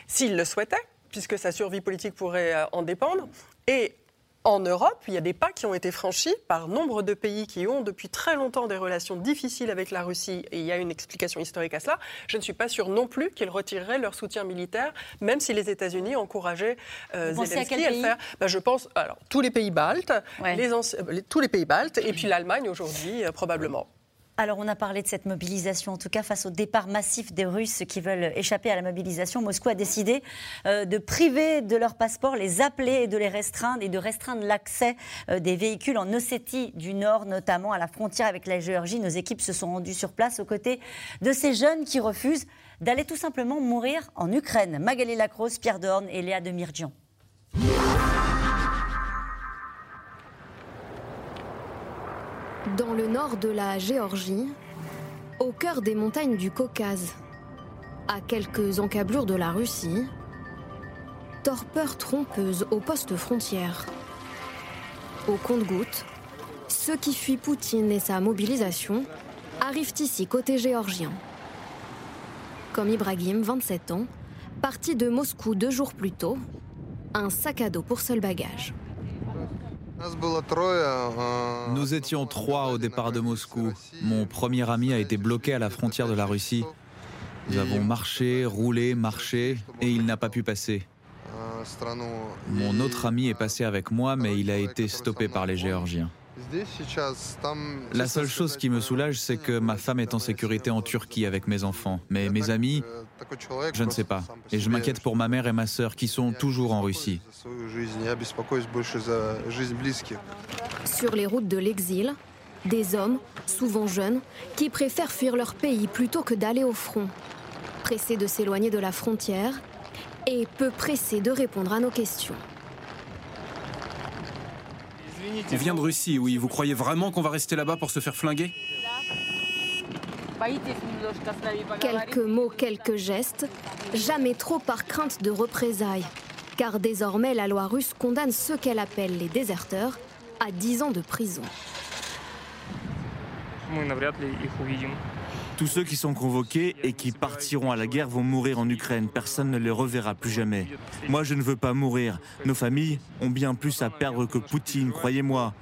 s'il le souhaitait, puisque sa survie politique pourrait euh, en dépendre. Et en Europe, il y a des pas qui ont été franchis par nombre de pays qui ont depuis très longtemps des relations difficiles avec la Russie, et il y a une explication historique à cela. Je ne suis pas sûre non plus qu'ils retireraient leur soutien militaire, même si les États-Unis encourageaient euh, à Zelensky à le faire. Ben, je pense, alors, tous les pays baltes, Ouais. les anci- euh, les- tous les pays baltes, et puis l'Allemagne aujourd'hui, euh, probablement. Alors, on a parlé de cette mobilisation, en tout cas face au départ massif des Russes qui veulent échapper à la mobilisation. Moscou a décidé euh, de priver de leur passeport les appelés et de les restreindre et de restreindre l'accès euh, des véhicules en Ossétie du Nord, notamment à la frontière avec la Géorgie. Nos équipes se sont rendues sur place aux côtés de ces jeunes qui refusent d'aller tout simplement mourir en Ukraine. Magali Lacrosse, Pierre Dorn et Léa Demirjian. Dans le nord de la Géorgie, au cœur des montagnes du Caucase, à quelques encablures de la Russie, torpeur trompeuse au poste frontière. Au compte-gouttes, ceux qui fuient Poutine et sa mobilisation arrivent ici côté géorgien. Comme Ibrahim, 27 ans, parti de Moscou deux jours plus tôt, un sac à dos pour seul bagage. Nous étions trois au départ de Moscou. Mon premier ami a été bloqué à la frontière de la Russie. Nous avons marché, roulé, marché, et il n'a pas pu passer. Mon autre ami est passé avec moi, mais il a été stoppé par les Géorgiens. La seule chose qui me soulage, c'est que ma femme est en sécurité en Turquie avec mes enfants. Mais mes amis, je ne sais pas. Et je m'inquiète pour ma mère et ma sœur qui sont toujours en Russie. Sur les routes de l'exil, des hommes, souvent jeunes, qui préfèrent fuir leur pays plutôt que d'aller au front. Pressés de s'éloigner de la frontière et peu pressés de répondre à nos questions. On vient de Russie, oui. Vous croyez vraiment qu'on va rester là-bas pour se faire flinguer? Quelques mots, quelques gestes, jamais trop par crainte de représailles. Car désormais, la loi russe condamne ceux qu'elle appelle les déserteurs à 10 ans de prison. Tous ceux qui sont convoqués et qui partiront à la guerre vont mourir en Ukraine. Personne ne les reverra plus jamais. Moi, je ne veux pas mourir. Nos familles ont bien plus à perdre que Poutine, croyez-moi.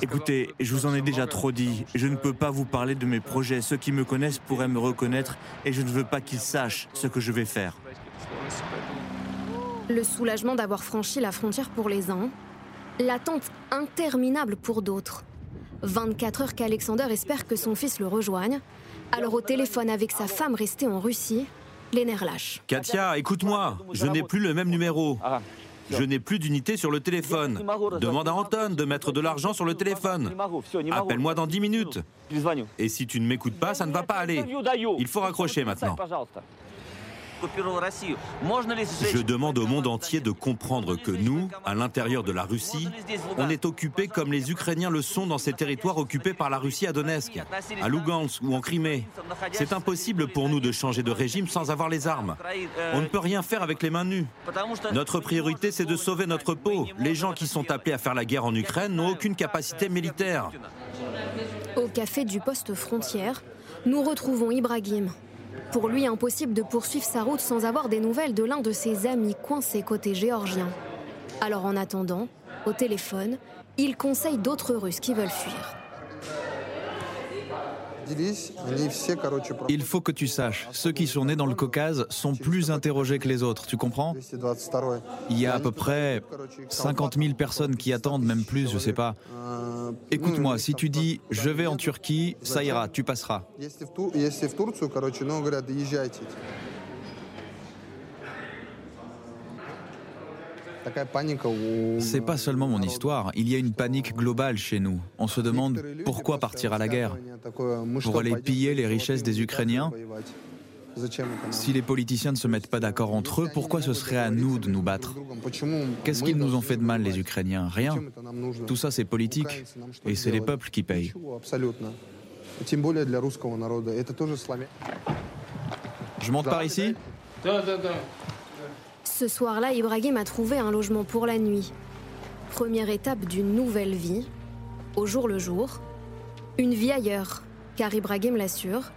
Écoutez, je vous en ai déjà trop dit. Je ne peux pas vous parler de mes projets. Ceux qui me connaissent pourraient me reconnaître et je ne veux pas qu'ils sachent ce que je vais faire. Le soulagement d'avoir franchi la frontière pour les uns, l'attente interminable pour d'autres. 24 heures qu'Alexander espère que son fils le rejoigne, alors au téléphone avec sa femme restée en Russie, les nerfs lâchent. Katia, écoute-moi, je n'ai plus le même numéro. Je n'ai plus d'unité sur le téléphone. Demande à Anton de mettre de l'argent sur le téléphone. Appelle-moi dans 10 minutes. Et si tu ne m'écoutes pas, ça ne va pas aller. Il faut raccrocher maintenant. Je demande au monde entier de comprendre que nous, à l'intérieur de la Russie, on est occupés comme les Ukrainiens le sont dans ces territoires occupés par la Russie à Donetsk, à Lugansk ou en Crimée. C'est impossible pour nous de changer de régime sans avoir les armes. On ne peut rien faire avec les mains nues. Notre priorité, c'est de sauver notre peau. Les gens qui sont appelés à faire la guerre en Ukraine n'ont aucune capacité militaire. Au café du poste frontière, nous retrouvons Ibrahim, pour lui, impossible de poursuivre sa route sans avoir des nouvelles de l'un de ses amis coincés côté géorgien. Alors en attendant, au téléphone, il conseille d'autres Russes qui veulent fuir. Il faut que tu saches, ceux qui sont nés dans le Caucase sont plus interrogés que les autres, tu comprends? Il y a à peu près 50 000 personnes qui attendent, même plus, je sais pas. Écoute-moi, si tu dis je vais en Turquie, ça ira, tu passeras. C'est pas seulement mon histoire, il y a une panique globale chez nous. On se demande pourquoi partir à la guerre Pour aller piller les richesses des Ukrainiens si les politiciens ne se mettent pas d'accord entre eux, pourquoi ce serait à nous de nous battre? Qu'est-ce qu'ils nous ont fait de mal, les Ukrainiens? Rien. Tout ça, c'est politique. Et c'est les peuples qui payent. Je monte par ici? Ce soir-là, Ibrahim a trouvé un logement pour la nuit. Première étape d'une nouvelle vie, au jour le jour. Une vie ailleurs, car Ibrahim l'assure,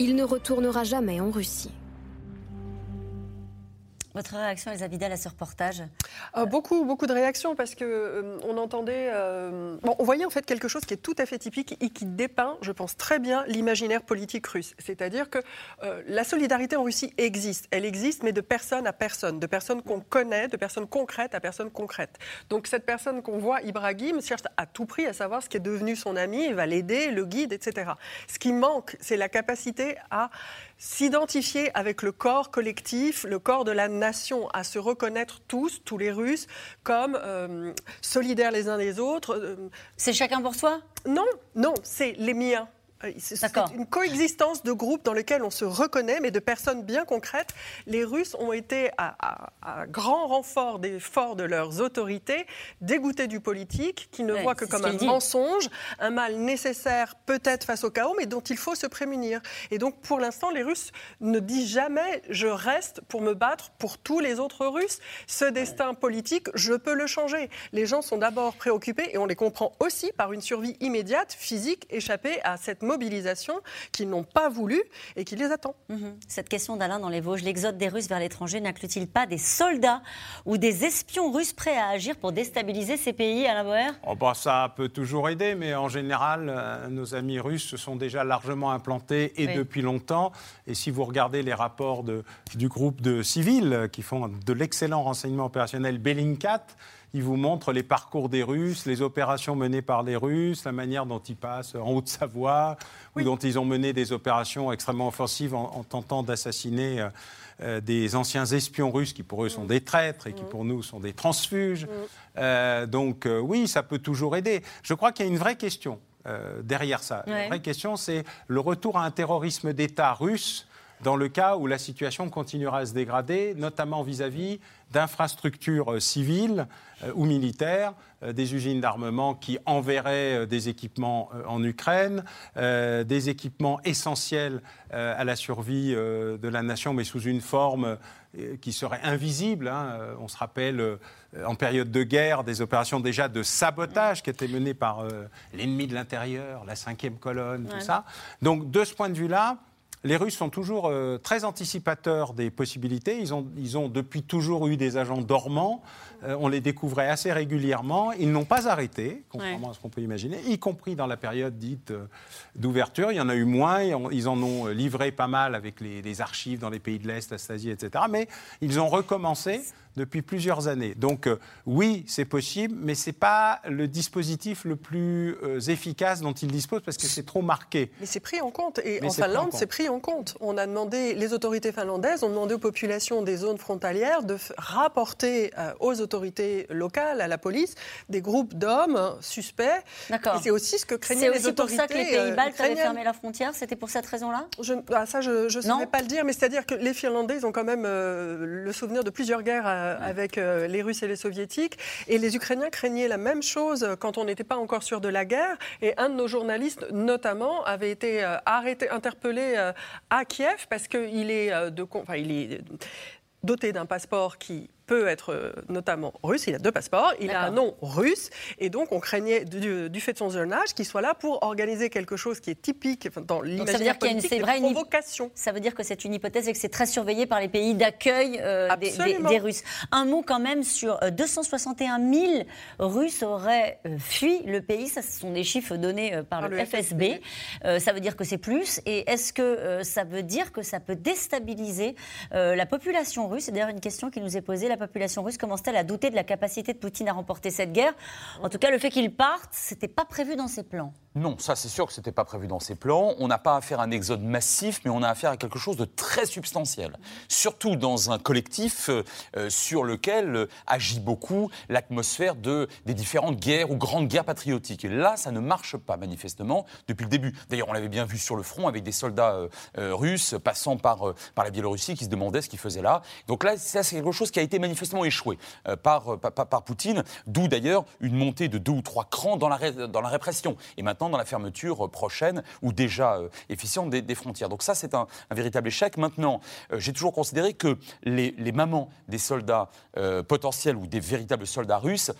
il ne retournera jamais en Russie. Votre réaction, Elsa Vidal, à ce reportage euh, Beaucoup, beaucoup de réactions parce que euh, on entendait, euh, bon, on voyait en fait quelque chose qui est tout à fait typique et qui dépeint, je pense très bien, l'imaginaire politique russe. C'est-à-dire que la solidarité en Russie existe, elle existe, mais de personne à personne, de personnes qu'on connaît, de personnes concrètes à personnes concrètes. Donc cette personne qu'on voit, Ibrahim, cherche à tout prix à savoir ce qui est devenu son ami, il va l'aider, le guide, etc. Ce qui manque, c'est la capacité à s'identifier avec le corps collectif, le corps de la nation, à se reconnaître tous, tous les Russes, comme euh, solidaires les uns des autres. Euh, c'est chacun pour soi? Non, non, c'est les miens. Euh, c'est une coexistence de groupes dans lesquels on se reconnaît, mais de personnes bien concrètes. Les Russes ont été, à, grand renfort des forts de leurs autorités, dégoûtés du politique, qui ne voit que comme un mensonge, un mal nécessaire peut-être face au chaos, mais dont il faut se prémunir. Et donc, pour l'instant, les Russes ne disent jamais « je reste pour me battre pour tous les autres Russes ». Ce destin politique, je peux le changer. Les gens sont d'abord préoccupés, et on les comprend aussi par une survie immédiate, physique, échappée à cette mobilisation qu'ils n'ont pas voulu et qui les attend. Mhm. Cette question d'Alain dans les Vosges, l'exode des Russes vers l'étranger n'inclut-il pas des soldats ou des espions russes prêts à agir pour déstabiliser ces pays, Alain Boer? Oh bah, Ça peut toujours aider, mais en général, euh, nos amis russes se sont déjà largement implantés et depuis longtemps. Et si vous regardez les rapports de, du groupe de civils qui font de l'excellent renseignement opérationnel Bellingcat, ils vous montrent les parcours des Russes, les opérations menées par les Russes, la manière dont ils passent en Haute-Savoie, ou dont ils ont mené des opérations extrêmement offensives en, tentant d'assassiner euh, euh, des anciens espions russes qui pour eux sont des traîtres et qui pour nous sont des transfuges. Euh, donc oui, ça peut toujours aider. Je crois qu'il y a une vraie question derrière ça. La vraie question, c'est le retour à un terrorisme d'État russe dans le cas où la situation continuera à se dégrader, notamment vis-à-vis d'infrastructures euh, civiles euh, ou militaires, euh, des usines d'armement qui enverraient des équipements en Ukraine, des équipements essentiels à la survie de la nation, mais sous une forme qui serait invisible. Hein. On se rappelle, en période de guerre, des opérations déjà de sabotage qui étaient menées par l'ennemi de l'intérieur, la cinquième colonne, tout ça. Donc, de ce point de vue-là, les Russes sont toujours euh, très anticipateurs des possibilités. Ils ont, ils ont, depuis toujours eu des agents dormants. Euh, on les découvrait assez régulièrement. Ils n'ont pas arrêté, contrairement à ce qu'on peut imaginer, y compris dans la période dite euh, d'ouverture. Il y en a eu moins. Ils en ont livré pas mal avec les, les archives dans les pays de l'Est, l'Astasie, etc. Mais ils ont recommencé depuis plusieurs années. Donc euh, oui, c'est possible, mais ce n'est pas le dispositif le plus euh, efficace dont il dispose parce que c'est trop marqué. Mais c'est pris en compte. Et en Finlande, c'est pris en compte. On a demandé, les autorités finlandaises ont demandé aux populations des zones frontalières de rapporter euh, aux autorités locales, à la police, des groupes d'hommes suspects. D'accord. Et c'est aussi ce que craignaient les autorités. C'est pour ça que les pays baltes avaient fermé la frontière C'était pour cette raison-là? Ah, Ça, je ne saurais pas le dire, mais c'est-à-dire que les Finlandais, ils ont quand même le souvenir de plusieurs guerres euh, avec euh, les Russes et les Soviétiques. Et les Ukrainiens craignaient la même chose quand on n'était pas encore sûr de la guerre. Et un de nos journalistes, notamment, avait été euh, arrêté, interpellé à Kiev parce qu'il est, de, enfin, il est doté d'un passeport qui peut être euh, notamment russe, il a deux passeports, il a un nom russe, et donc on craignait du, fait de son jeune âge qu'il soit là pour organiser quelque chose qui est typique dans l'imaginaire politique, une, une provocation. Ça veut dire que c'est une hypothèse et que c'est très surveillé par les pays d'accueil euh, des, Russes. Un mot quand même sur 261 euh, 000 Russes auraient fui le pays, ça ce sont des chiffres donnés par, le, FSB, ça veut dire que c'est plus, et est-ce que ça veut dire que ça peut déstabiliser la population russe? C'est d'ailleurs une question qui nous est posée population russe commence-t-elle à douter de la capacité de Poutine à remporter cette guerre En tout cas, le fait qu'il parte, c'était pas prévu dans ses plans. Non, ça c'est sûr que ce n'était pas prévu dans ses plans. On n'a pas affaire à un exode massif, mais on a affaire à quelque chose de très substantiel. Surtout dans un collectif euh, euh, sur lequel euh, agit beaucoup l'atmosphère de, des différentes guerres ou grandes guerres patriotiques. Et là, ça ne marche pas manifestement depuis le début. D'ailleurs, on l'avait bien vu sur le front avec des soldats russes passant par, par la Biélorussie qui se demandaient ce qu'ils faisaient là. Donc là, ça c'est quelque chose qui a été manifestement échoué par, par, par, Poutine, d'où d'ailleurs une montée de deux ou trois crans dans la, dans la répression. Et maintenant, dans la fermeture prochaine ou déjà euh, efficiente des, frontières. Donc ça, c'est un, véritable échec. Maintenant, euh, j'ai toujours considéré que les, mamans des soldats euh, potentiels ou des véritables soldats russes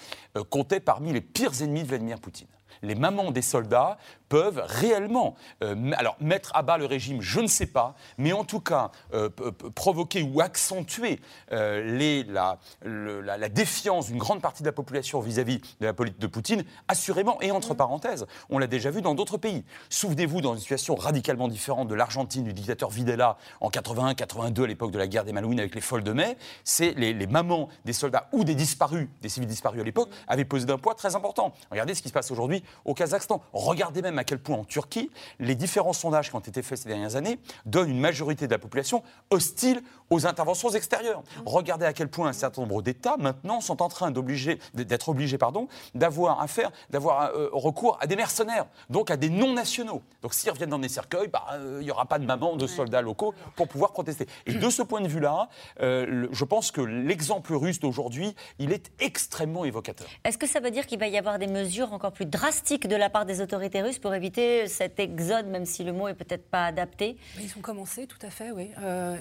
comptaient parmi les pires ennemis de Vladimir Poutine les mamans des soldats peuvent réellement, euh, alors mettre à bas le régime, je ne sais pas, mais en tout cas euh, provoquer ou accentuer euh, les, la, la, défiance d'une grande partie de la population vis-à-vis de la politique de Poutine, assurément, et entre parenthèses, on l'a déjà vu dans d'autres pays. Souvenez-vous, dans une situation radicalement différente de l'Argentine, du dictateur Videla en 81-82, à l'époque de la guerre des Malouines avec les folles de mai, c'est les, les, mamans des soldats ou des disparus, des civils disparus à l'époque, avaient posé d'un poids très important. Regardez ce qui se passe aujourd'hui au Kazakhstan. Regardez même à quel point en Turquie, les différents sondages qui ont été faits ces dernières années donnent une majorité de la population hostile aux interventions extérieures. Regardez à quel point un certain nombre d'États maintenant sont en train d'être obligés pardon, d'avoir affaire, d'avoir euh, recours à des mercenaires, donc à des non-nationaux. Donc s'ils reviennent dans des cercueils, bah, euh, il n'y aura pas de maman, de soldats locaux pour pouvoir protester. Et de ce point de vue-là, euh, je pense que l'exemple russe d'aujourd'hui, il est extrêmement évocateur. Est-ce que ça veut dire qu'il va y avoir des mesures encore plus drastiques de la part des autorités russes pour éviter cet exode, même si le mot est peut-être pas adapté? Ils ont commencé, tout à fait, oui.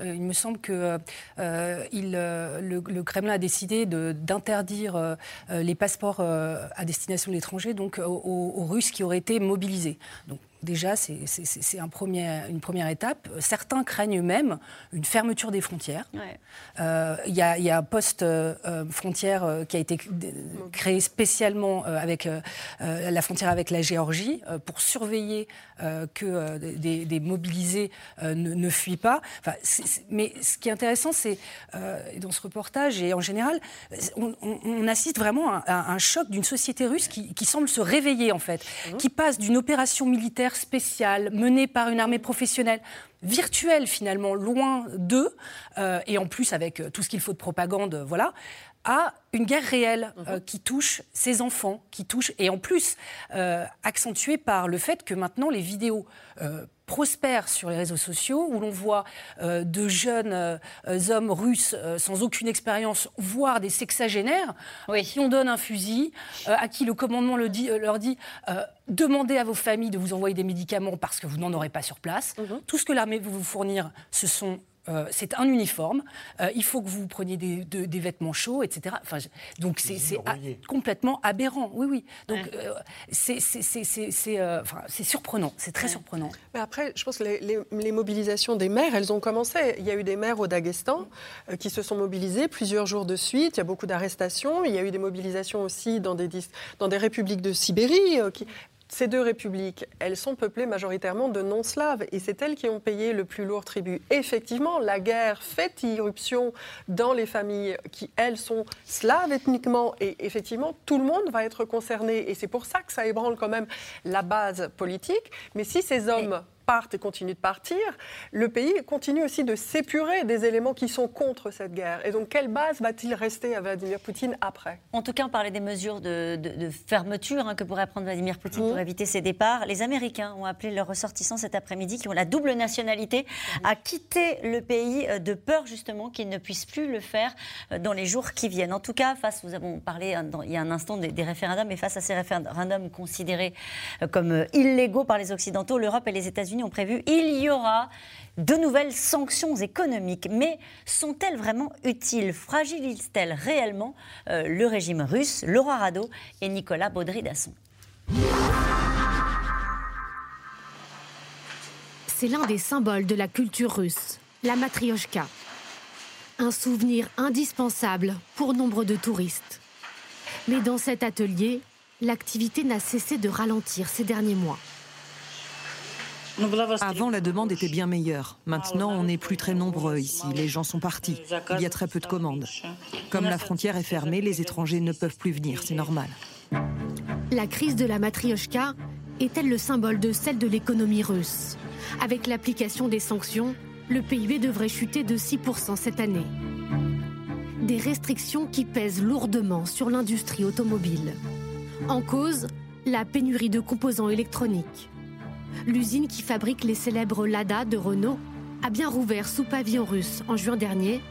il me semble que euh, il, euh, le, Kremlin a décidé d'interdire euh, les passeports à destination de l'étranger donc aux, Russes qui auraient été mobilisés. Déjà, c'est un premier, une première étape. Certains craignent même une fermeture des frontières. Il y, a un poste frontière qui a été créé spécialement avec la frontière avec la Géorgie pour surveiller que des, mobilisés ne, ne, fuient pas. Enfin, mais ce qui est intéressant, c'est dans ce reportage et en général, on, assiste vraiment à, un choc d'une société russe qui, semble se réveiller en fait, mmh. qui passe d'une opération militaire spéciale menée par une armée professionnelle virtuelle finalement, loin d'eux, euh, et en plus avec euh, tout ce qu'il faut de propagande, voilà, à une guerre réelle mmh. euh, qui touche ses enfants, qui touche, et en plus accentuée par le fait que maintenant les vidéos prospère sur les réseaux sociaux, où l'on voit euh, de jeunes euh, hommes russes euh, sans aucune expérience, voire des sexagénaires, qui on donne un fusil, à qui le commandement le dit, leur dit demandez à vos familles de vous envoyer des médicaments parce que vous n'en aurez pas sur place. Mhm. Tout ce que l'armée veut vous fournir, ce sont euh, c'est un uniforme. Euh, il faut que vous preniez des, vêtements chauds, etc. Enfin, donc c'est complètement aberrant. Oui, oui. Donc euh, c'est surprenant. C'est très surprenant. Mais après, je pense que les, mobilisations des maires, elles ont commencé. Il y a eu des maires au Daghestan qui se sont mobilisés plusieurs jours de suite. Il y a beaucoup d'arrestations. Il y a eu des mobilisations aussi dans des, dans des républiques de Sibérie. Qui, ces deux républiques, elles sont peuplées majoritairement de non-slaves et c'est elles qui ont payé le plus lourd tribut. effectivement, la guerre fait irruption dans les familles qui, elles, sont slaves ethniquement et effectivement, tout le monde va être concerné et c'est pour ça que ça ébranle quand même la base politique. Mais si ces hommes partent et continuent de partir, le pays continue aussi de s'épurer des éléments qui sont contre cette guerre. Et donc, quelle base va-t-il rester à Vladimir Poutine après? En tout cas, on parlait des mesures de, fermeture hein, que pourrait prendre Vladimir Poutine pour mmh. éviter ses départs. Les Américains ont appelé leurs ressortissants cet après-midi, qui ont la double nationalité, à quitter le pays euh, de peur justement qu'ils ne puissent plus le faire euh, dans les jours qui viennent. En tout cas, face, nous avons parlé hein, il y a un instant des, des référendums, et face à ces référendums considérés euh, comme illégaux par les Occidentaux, l'Europe et les États-Unis prévu, il y aura de nouvelles sanctions économiques. Mais sont-elles vraiment utiles? Fragilisent-elles réellement euh, le régime russe? Laura Rado et Nicolas Baudry-Dasson. C'est l'un des symboles de la culture russe, la matrioshka. Un souvenir indispensable pour nombre de touristes. Mais dans cet atelier, l'activité n'a cessé de ralentir ces derniers mois. Avant, la demande était bien meilleure. Maintenant, on n'est plus très nombreux ici. Les gens sont partis. Il y a très peu de commandes. Comme la frontière est fermée, les étrangers ne peuvent plus venir. C'est normal. La crise de la matrioshka est-elle le symbole de celle de l'économie russe? Avec l'application des sanctions, le PIB devrait chuter de 6% cette année. Des restrictions qui pèsent lourdement sur l'industrie automobile. En cause, la pénurie de composants électroniques l'usine qui fabrique les célèbres Lada de Renault a bien rouvert sous pavillon russe en juin dernier,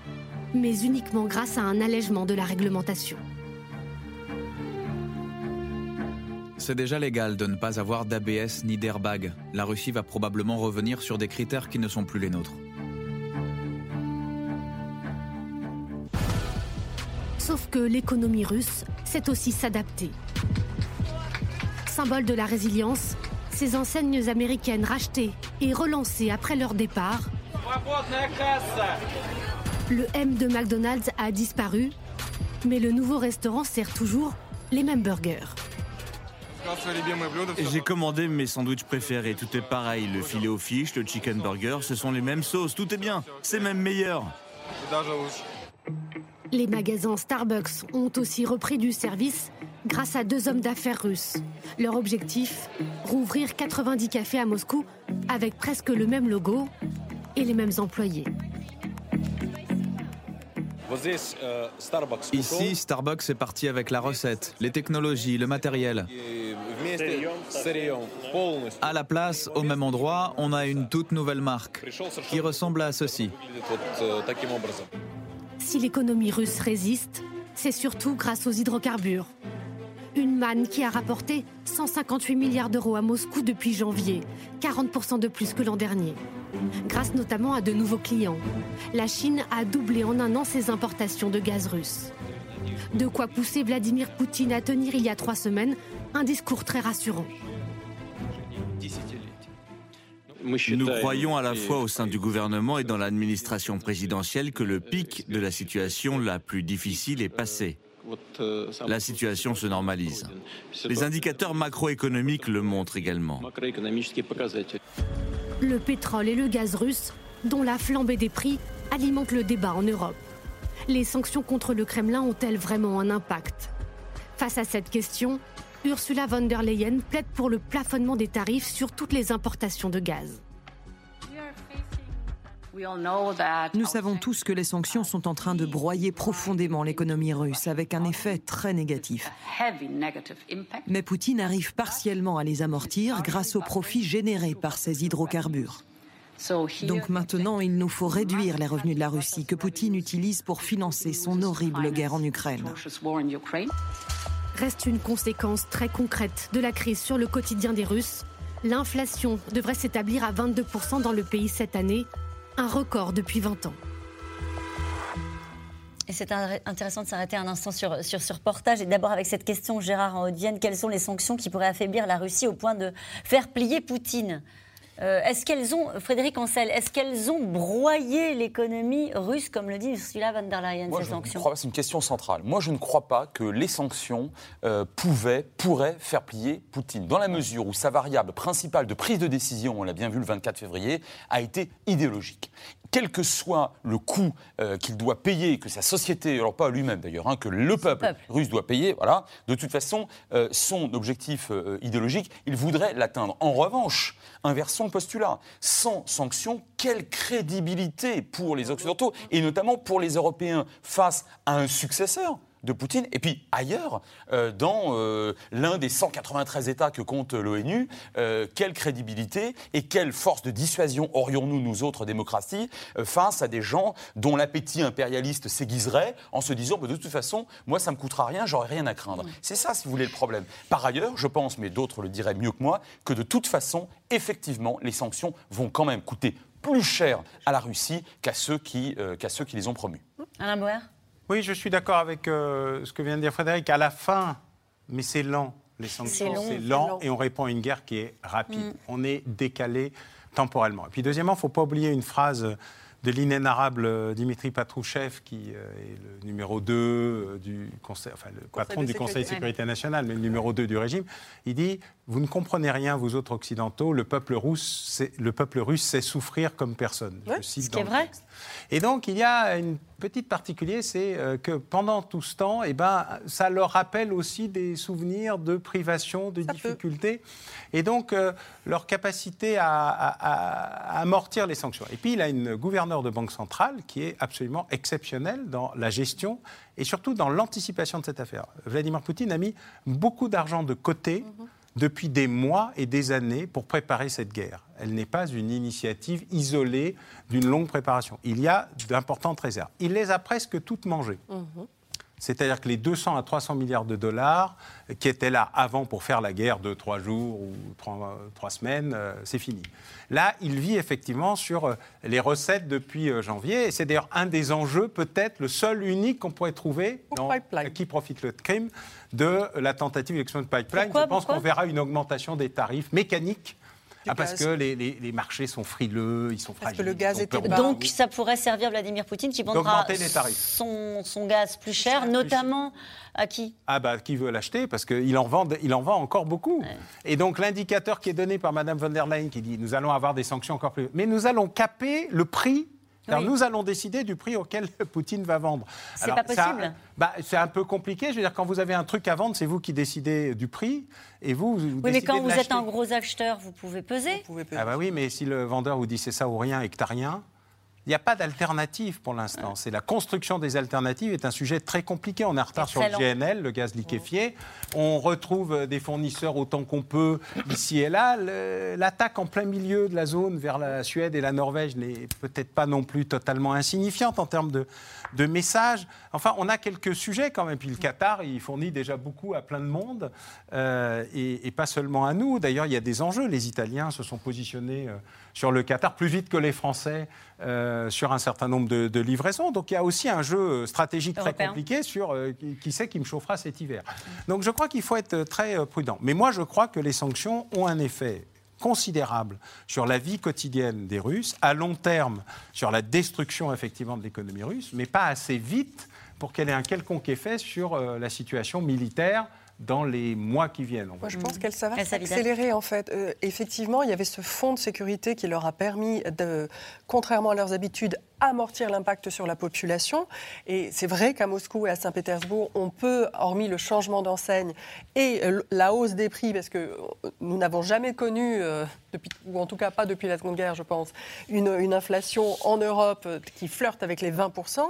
mais uniquement grâce à un allègement de la réglementation. C'est déjà légal de ne pas avoir d'ABS ni d'airbag. La Russie va probablement revenir sur des critères qui ne sont plus les nôtres. Sauf que l'économie russe sait aussi s'adapter. Symbole de la résilience, ces enseignes américaines rachetées et relancées après leur départ, le M de McDonald's a disparu, mais le nouveau restaurant sert toujours les mêmes burgers. J'ai commandé mes sandwichs préférés, tout est pareil, le filet aux fiches, le chicken burger, ce sont les mêmes sauces, tout est bien, c'est même meilleur. Les magasins Starbucks ont aussi repris du service grâce à deux hommes d'affaires russes. Leur objectif Rouvrir 90 cafés à Moscou avec presque le même logo et les mêmes employés. Ici, Starbucks est parti avec la recette, les technologies, le matériel. À la place, au même endroit, on a une toute nouvelle marque qui ressemble à ceci. Si l'économie russe résiste, c'est surtout grâce aux hydrocarbures. Une manne qui a rapporté 158 milliards d'euros à Moscou depuis janvier, 40% de plus que l'an dernier. Grâce notamment à de nouveaux clients. La Chine a doublé en un an ses importations de gaz russe. De quoi pousser Vladimir Poutine à tenir il y a trois semaines un discours très rassurant. Nous croyons à la fois au sein du gouvernement et dans l'administration présidentielle que le pic de la situation la plus difficile est passé. La situation se normalise. Les indicateurs macroéconomiques le montrent également. Le pétrole et le gaz russe, dont la flambée des prix, alimentent le débat en Europe. Les sanctions contre le Kremlin ont-elles vraiment un impact? Face à cette question, Ursula von der Leyen plaide pour le plafonnement des tarifs sur toutes les importations de gaz. Nous savons tous que les sanctions sont en train de broyer profondément l'économie russe avec un effet très négatif. Mais Poutine arrive partiellement à les amortir grâce aux profits générés par ces hydrocarbures. Donc maintenant, il nous faut réduire les revenus de la Russie que Poutine utilise pour financer son horrible guerre en Ukraine. Reste une conséquence très concrète de la crise sur le quotidien des Russes. L'inflation devrait s'établir à 22% dans le pays cette année, un record depuis 20 ans. Et c'est intéressant de s'arrêter un instant sur, sur ce reportage. Et d'abord avec cette question, Gérard en Haute-Vienne, quelles sont les sanctions qui pourraient affaiblir la Russie au point de faire plier Poutine? Euh, est-ce qu'elles ont, Frédéric Ancel, est-ce qu'elles ont broyé l'économie russe, comme le dit Ursula von der Leyen, ces sanctions C'est une question centrale. Moi, je ne crois pas que les sanctions euh, pouvaient, pourraient faire plier Poutine, dans la mesure où sa variable principale de prise de décision, on l'a bien vu le 24 février, a été idéologique quel que soit le coût euh, qu'il doit payer, que sa société, alors pas lui-même d'ailleurs, hein, que le peuple, russe doit payer, voilà, de toute façon, euh, son objectif euh, idéologique, il voudrait l'atteindre. En revanche, inversons le postulat. Sans sanctions, quelle crédibilité pour les Occidentaux, et notamment pour les Européens, face à un successeur de Poutine. Et puis ailleurs, euh, dans euh, l'un des 193 États que compte l'ONU, euh, quelle crédibilité et quelle force de dissuasion aurions-nous, nous autres démocraties, face à des gens dont l'appétit impérialiste s'aiguiserait en se disant bah, de toute façon, moi ça me coûtera rien, j'aurai rien à craindre. C'est ça, si vous voulez, le problème. Par ailleurs, je pense, mais d'autres le diraient mieux que moi, que de toute façon, effectivement, les sanctions vont quand même coûter plus cher à la Russie qu'à ceux, qui, qu'à ceux qui les ont promus. Alain Boer oui, je suis d'accord avec euh, ce que vient de dire Frédéric. À la fin, mais c'est lent. Les sanctions, c'est lent, et on répond à une guerre qui est rapide. Mm. On est décalé temporellement. Et puis deuxièmement, il ne faut pas oublier une phrase de l'inénarrable euh, Dimitri Patrouchev, qui euh, est le numéro 2 euh, du conseil, enfin le patron du Conseil de sécurité nationale, mais le numéro 2 du régime, il dit Vous ne comprenez rien, vous autres occidentaux, le peuple russe, le peuple russe sait souffrir comme personne. Je cite ce qui est vrai. Et donc, il y a une petite particulier, c'est que pendant tout ce temps, eh ben, ça leur rappelle aussi des souvenirs de privation, de difficultés, et donc leur capacité à, à, amortir les sanctions. Et puis, il a une gouverneure de banque centrale qui est absolument exceptionnel dans la gestion et surtout dans l'anticipation de cette affaire. Vladimir Poutine a mis beaucoup d'argent de côté. Depuis des mois et des années pour préparer cette guerre. Elle n'est pas une initiative isolée d'une longue préparation. Il y a d'importantes réserves. Il les a presque toutes mangées. Mhm. C'est-à-dire que les 200 à 300 milliards de dollars qui étaient là avant pour faire la guerre de trois jours ou trois, semaines, euh, c'est fini. Là, il vit effectivement sur euh, les recettes depuis euh, janvier. Et c'est d'ailleurs un des enjeux, peut-être le seul unique qu'on pourrait trouver dans qui profite le crime de la tentative d'élection de pipeline. Je pense qu'on verra une augmentation des tarifs mécaniques ah, parce que les, marchés sont frileux, ils sont fragiles. Parce que le gaz était Donc ça pourrait servir Vladimir Poutine qui vendra son, son, gaz plus cher, notamment à qui? Ah bah qui veut l'acheter parce qu'il en vend, il en vend encore beaucoup. Et donc l'indicateur qui est donné par Madame von der Leyen qui dit nous allons avoir des sanctions encore plus, mais nous allons caper le prix car nous allons décider du prix auquel Poutine va vendre. C'est pas possible. Bah, c'est un peu compliqué. Je veux dire, quand vous avez un truc à vendre, c'est vous qui décidez du prix. Et vous, vous oui, mais quand vous êtes un gros acheteur, vous pouvez peser. Vous pouvez peser. Ah bah oui, mais si le vendeur vous dit c'est ça ou rien et que tu n'as rien, il n'y a pas d'alternative pour l'instant. C'est la construction des alternatives est un sujet très compliqué. On est en retard sur le GNL, le gaz liquéfié. On retrouve des fournisseurs autant qu'on peut ici et là. L'attaque en plein milieu de la zone vers la Suède et la Norvège n'est peut-être pas non plus totalement insignifiante en termes de, de messages. Enfin, on a quelques sujets quand même. Puis le Qatar, il fournit déjà beaucoup à plein de monde euh, et, pas seulement à nous. D'ailleurs, il y a des enjeux. Les Italiens se sont positionnés. Euh, sur le Qatar plus vite que les Français euh, sur un certain nombre de, livraisons. Donc il y a aussi un jeu stratégique très compliqué sur euh, qui, sait qui me chauffera cet hiver. Donc je crois qu'il faut être très euh, prudent. Mais moi je crois que les sanctions ont un effet considérable sur la vie quotidienne des Russes, à long terme sur la destruction effectivement de l'économie russe, mais pas assez vite pour qu'elle ait un quelconque effet sur la situation militaire dans les mois qui viennent. Moi, je pense qu'elle ça va s'accélérer en fait. Euh, effectivement, il y avait ce fonds de sécurité qui leur a permis de, contrairement à leurs habitudes, amortir l'impact sur la population. Et c'est vrai qu'à Moscou et à Saint-Pétersbourg, on peut, hormis le changement d'enseigne et euh, la hausse des prix, parce que euh, nous n'avons jamais connu, euh, depuis, ou en tout cas pas depuis la Seconde Guerre, je pense, une, inflation en Europe qui flirte avec les 20%,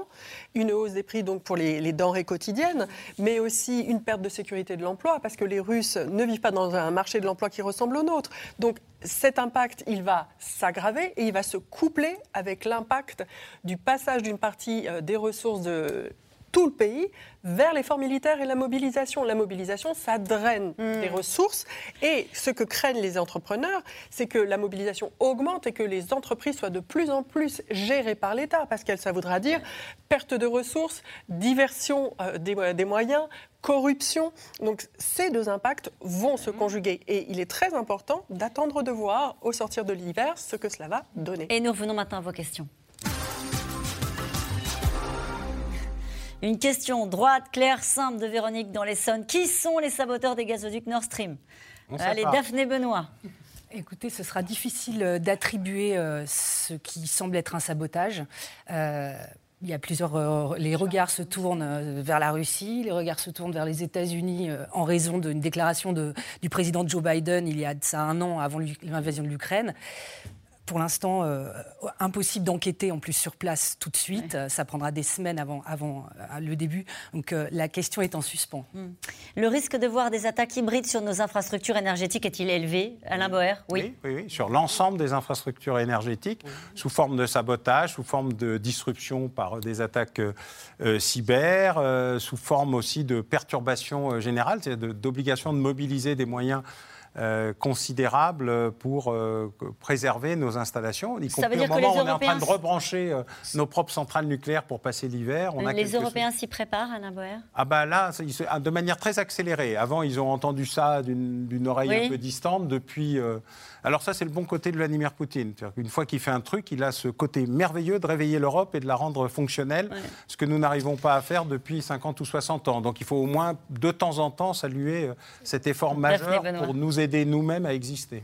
une hausse des prix donc pour les, les denrées quotidiennes, mais aussi une perte de sécurité de l'emploi, parce que les Russes ne vivent pas dans un marché de l'emploi qui ressemble au nôtre. Donc cet impact, il va s'aggraver et il va se coupler avec l'impact du passage d'une partie euh, des ressources de tout le pays vers l'effort militaire et la mobilisation. La mobilisation, ça draine hmm. des ressources. Et ce que craignent les entrepreneurs, c'est que la mobilisation augmente et que les entreprises soient de plus en plus gérées par l'État. Parce que ça voudra dire perte de ressources, diversion euh, des, moyens, corruption. Donc ces deux impacts vont se conjuguer. Et il est très important d'attendre de voir au sortir de l'hiver ce que cela va donner. Et nous revenons maintenant à vos questions. Une question droite, claire, simple de Véronique dans l'Essonne. Qui sont les saboteurs des gazoducs Nord Stream? Allez, Daphné Benoît. Écoutez, ce sera difficile euh, d'attribuer euh, ce qui semble être un sabotage. Euh, il y a plusieurs. les regards se tournent vers la Russie, les regards se tournent vers les États-Unis en raison d'une déclaration du président Joe Biden il y a ça un an avant l'invasion de l'Ukraine pour l'instant, euh, impossible d'enquêter en plus sur place tout de suite. Ça prendra des semaines avant, avant euh, le début. Donc euh, la question est en suspens. Hmm. Le risque de voir des attaques hybrides sur nos infrastructures énergétiques est-il élevé Alain Boer? Oui. Oui, oui, sur l'ensemble des infrastructures énergétiques, sous forme de sabotage, sous forme de disruption par des attaques cyber, sous forme aussi de perturbation générale, c'est-à-dire d'obligation de mobiliser des moyens euh, considérable pour euh, préserver nos installations, y compris au moment où on est en train de rebrancher euh, nos propres centrales nucléaires pour passer l'hiver. les Européens s'y préparent, Anna Boer? Ah bah là, de manière très accélérée. Avant, ils ont entendu ça d'une oreille un peu distante. Depuis, alors ça, c'est le bon côté de Vladimir Poutine. Une fois qu'il fait un truc, il a ce côté merveilleux de réveiller l'Europe et de la rendre fonctionnelle, ce que nous n'arrivons pas à faire depuis 50 ou 60 ans. Donc il faut au moins de temps en temps saluer euh, cet effort majeur pour nous aider nous-mêmes à exister.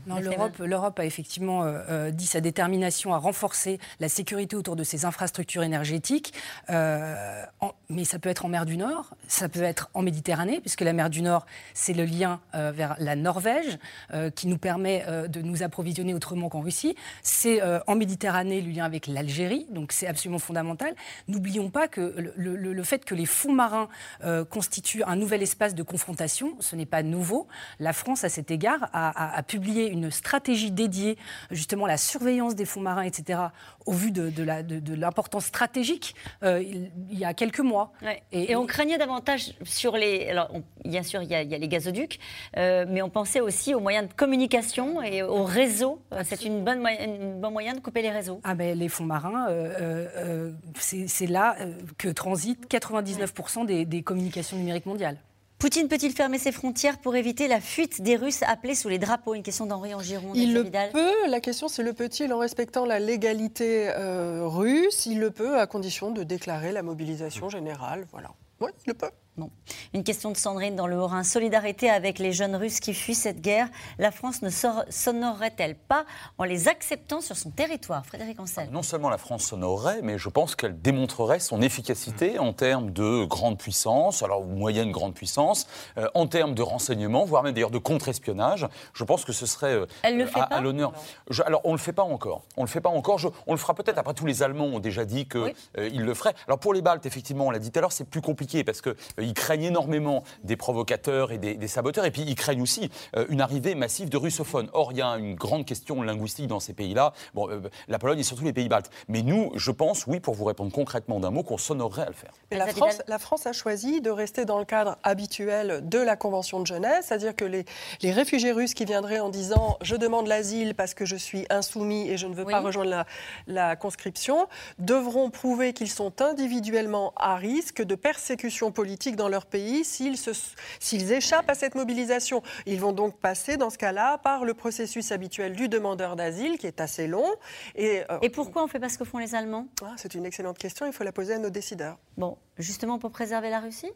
L'Europe a effectivement euh, euh, dit sa détermination à renforcer la sécurité autour de ses infrastructures énergétiques. mais ça peut être en mer du Nord, ça peut être en Méditerranée, puisque la mer du Nord, c'est le lien vers la Norvège qui nous permet de nous approvisionner autrement qu'en Russie. C'est euh, en Méditerranée le lien avec l'Algérie, donc c'est absolument fondamental. N'oublions pas que le, fait que les fonds marins euh, constituent un nouvel espace de confrontation, ce n'est pas nouveau. La France, à cet égard, a, publié une stratégie dédiée justement à la surveillance des fonds marins, etc., au vu de, de l'importance stratégique euh, il, y a quelques mois. Et, on craignait davantage sur les... Alors, bien sûr, il y, a, il y a les gazoducs, mais on pensait aussi aux moyens de communication et aux réseau. Euh, c'est une bonne, une bon moyen de couper les réseaux. Ah ben, les fonds marins, euh, euh, c'est là que transitent 99% des, des communications numériques mondiales. Poutine peut-il fermer ses frontières pour éviter la fuite des Russes appelés sous les drapeaux? Une question d'Henri Angiron. Il le peut. La question, c'est le peut-il en respectant la légalité russe? Il le peut à condition de déclarer la mobilisation générale. Voilà. Oui, il le peut. Une question de Sandrine dans le Haut-Rhin. Solidarité avec les jeunes Russes qui fuient cette guerre. La France ne s'honorerait-elle pas en les acceptant sur son territoire? Frédéric Ancel. Non seulement la France s'honorerait, mais je pense qu'elle démontrerait son efficacité en termes de grande puissance, alors moyenne grande puissance, euh, en termes de renseignement, voire même d'ailleurs de contre-espionnage. Je pense que ce serait euh, à, l'honneur. Alors on ne le fait pas encore. On le fait pas encore. on le fera peut-être. Après, tous les Allemands ont déjà dit qu'ils euh, le feraient. Alors pour les Baltes, effectivement, on l'a dit tout à l'heure, c'est plus compliqué parce que ils craignent énormément des provocateurs et des, saboteurs, et puis ils craignent aussi euh, une arrivée massive de russophones. Or, il y a une grande question linguistique dans ces pays-là, bon, euh, la Pologne et surtout les pays baltes. Mais nous, je pense, oui, pour vous répondre concrètement d'un mot, qu'on s'honorerait à le faire. la, France, la France a choisi de rester dans le cadre habituel de la Convention de Genève, c'est-à-dire que les, les, réfugiés russes qui viendraient en disant je demande l'asile parce que je suis insoumis et je ne veux pas rejoindre la, la conscription, devront prouver qu'ils sont individuellement à risque de persécution politique dans leur pays s'ils échappent à cette mobilisation. Ils vont donc passer, dans ce cas-là, par le processus habituel du demandeur d'asile, qui est assez long. Et, euh, et pourquoi on ne fait pas ce que font les Allemands? Ah, C'est une excellente question, il faut la poser à nos décideurs. Bon, justement pour préserver la Russie?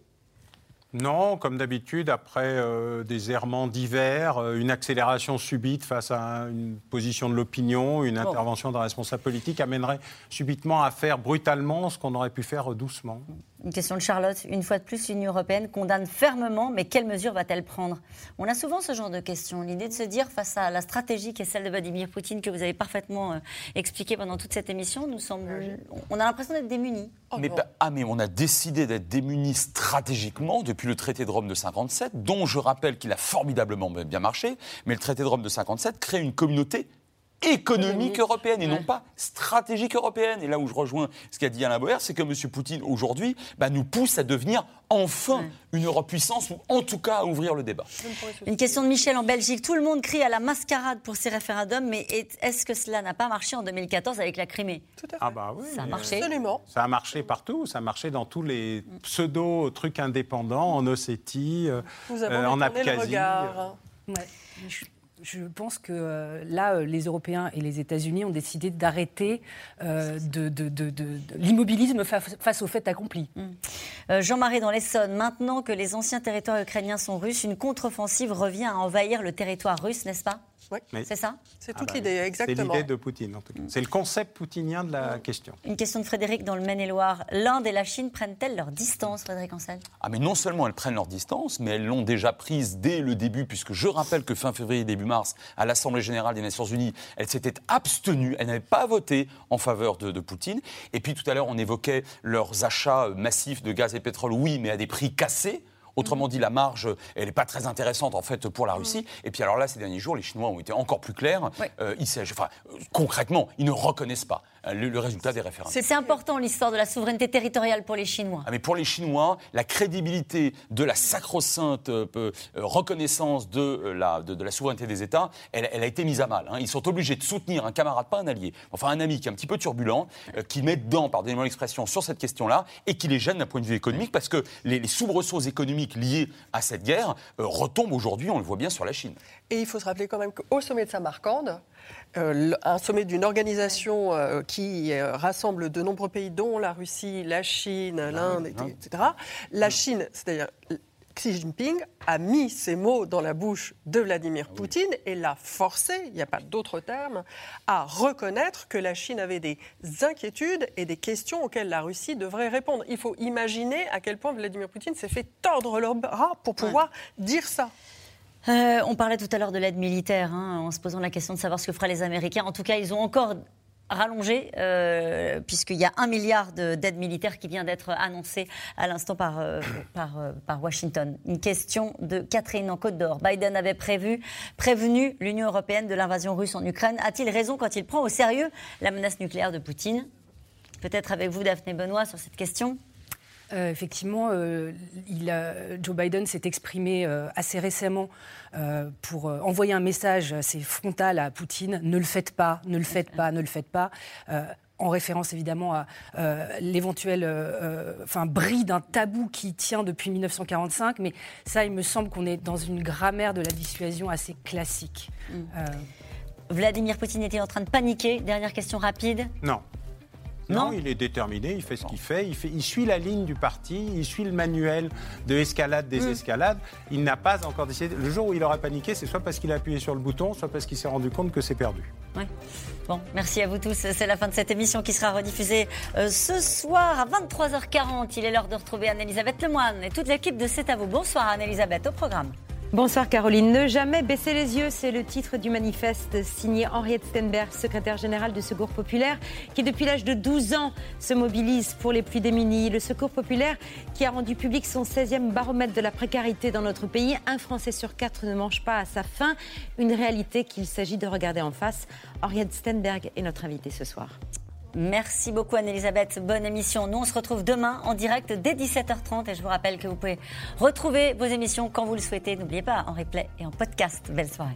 Non, comme d'habitude, après euh, des errements divers, euh, une accélération subite face à une position de l'opinion, une intervention d'un responsable politique amènerait subitement à faire brutalement ce qu'on aurait pu faire doucement. Une question de Charlotte. Une fois de plus, l'Union européenne condamne fermement, mais quelles mesures va-t-elle prendre? On a souvent ce genre de questions. L'idée de se dire, face à la stratégie qui est celle de Vladimir Poutine, que vous avez parfaitement euh, expliqué pendant toute cette émission, nous semble, on a l'impression d'être démunis. Oh, mais, ah, mais on a décidé d'être démunis stratégiquement depuis le traité de Rome de 57, dont je rappelle qu'il a formidablement bien marché, mais le traité de Rome de 57 crée une communauté économique européenne et non pas stratégique européenne. Et là où je rejoins ce qu'a dit Alain Boer, c'est que M. Poutine, aujourd'hui, bah, nous pousse à devenir enfin une Europe puissance, ou en tout cas à ouvrir le débat. Une question de Michel en Belgique. Tout le monde crie à la mascarade pour ces référendums, mais est-ce que cela n'a pas marché en 2014 avec la Crimée? Tout à fait. Ah bah oui, ça a marché. Absolument. Ça a marché partout. Ça a marché dans tous les pseudo-trucs indépendants, en Ossétie, euh, en Abkhazie. Ouais je pense que euh, là, euh, les Européens et les États-Unis ont décidé d'arrêter euh, de, l'immobilisme face, au fait accompli. Mm. Jean-Marie dans l'Essonne, maintenant que les anciens territoires ukrainiens sont russes, une contre-offensive revient à envahir le territoire russe, n'est-ce pas? Oui. C'est ça C'est toute ah bah l'idée, exactement. C'est l'idée de Poutine, en tout cas. C'est le concept poutinien de la question. Une question de Frédéric dans le Maine-et-Loire. L'Inde et la Chine prennent-elles leur distance, Frédéric Ancel? Ah, mais non seulement elles prennent leur distance, mais elles l'ont déjà prise dès le début, puisque je rappelle que fin février, début mars, à l'Assemblée générale des Nations Unies, elles s'étaient abstenues, elles n'avaient pas voté en faveur de, de Poutine. Et puis tout à l'heure, on évoquait leurs achats massifs de gaz et pétrole, oui, mais à des prix cassés. Autrement dit, la marge, elle n'est pas très intéressante en fait pour la mm. Russie. Et puis alors là, ces derniers jours, les Chinois ont été encore plus clairs. Euh, ils, enfin, concrètement, ils ne reconnaissent pas euh, le, résultat des référendums. C'est important l'histoire de la souveraineté territoriale pour les Chinois. Ah, mais pour les Chinois, la crédibilité de la sacro-sainte euh, reconnaissance de la, de, la souveraineté des États, elle, a été mise à mal. Hein. Ils sont obligés de soutenir un camarade, pas un allié, enfin un ami qui est un petit peu turbulent, qui met dedans, pardonnez-moi l'expression, sur cette question-là, et qui les gêne d'un point de vue économique, parce que les, les soubresauts économiques liés à cette guerre euh, retombe aujourd'hui, on le voit bien sur la Chine. Et il faut se rappeler quand même qu'au sommet de Samarcande, euh, un sommet d'une organisation euh, qui rassemble de nombreux pays, dont la Russie, la Chine, l'Inde, etc. La Chine, c'est-à-dire Xi Jinping a mis ces mots dans la bouche de Vladimir ah Poutine et l'a forcé, il n'y a pas d'autre terme, à reconnaître que la Chine avait des inquiétudes et des questions auxquelles la Russie devrait répondre. Il faut imaginer à quel point Vladimir Poutine s'est fait tordre le bras pour pouvoir dire ça. Euh, on parlait tout à l'heure de l'aide militaire, hein, en se posant la question de savoir ce que feraient les Américains. En tout cas, ils ont encore rallongé, euh, puisqu'il y a un milliard d'aide militaire qui vient d'être annoncé à l'instant par, euh, par, Washington. Une question de Catherine en Côte d'Or. Biden avait prévu, prévenu l'Union européenne de l'invasion russe en Ukraine. A-t-il raison quand il prend au sérieux la menace nucléaire de Poutine? Peut-être avec vous, Daphné Benoît, sur cette question euh, effectivement, euh, Joe Biden s'est exprimé euh, assez récemment pour envoyer un message assez frontal à Poutine ne le faites pas, ne le faites pas, ne le faites pas. en référence évidemment à l'éventuel enfin, bris d'un tabou qui tient depuis 1945, mais ça, il me semble qu'on est dans une grammaire de la dissuasion assez classique. Mm. Vladimir Poutine était en train de paniquer. Dernière question rapide. Non. Non, il est déterminé, il fait ce qu'il fait. Il, fait. il suit la ligne du parti, il suit le manuel de escalade des mm. escalades. Il n'a pas encore décidé. Le jour où il aura paniqué, c'est soit parce qu'il a appuyé sur le bouton, soit parce qu'il s'est rendu compte que c'est perdu. Oui. Bon, merci à vous tous. C'est la fin de cette émission qui sera rediffusée euh, ce soir à 23h40. Il est l'heure de retrouver Anne-Elisabeth Lemoine et toute l'équipe de C'est à vous. Bonsoir Anne-Elisabeth, au programme. Bonsoir Caroline. Ne jamais baisser les yeux, c'est le titre du manifeste signé Henriette Stenberg, secrétaire générale du Secours populaire, qui depuis l'âge de 12 ans se mobilise pour les plus démunis. Le Secours populaire qui a rendu public son 16e baromètre de la précarité dans notre pays. Un Français sur quatre ne mange pas à sa faim. Une réalité qu'il s'agit de regarder en face. Henriette Stenberg est notre invitée ce soir. Merci beaucoup Anne-Elisabeth. Bonne émission. Nous, on se retrouve demain en direct dès 17h30 et je vous rappelle que vous pouvez retrouver vos émissions quand vous le souhaitez. N'oubliez pas, en replay et en podcast. Belle soirée.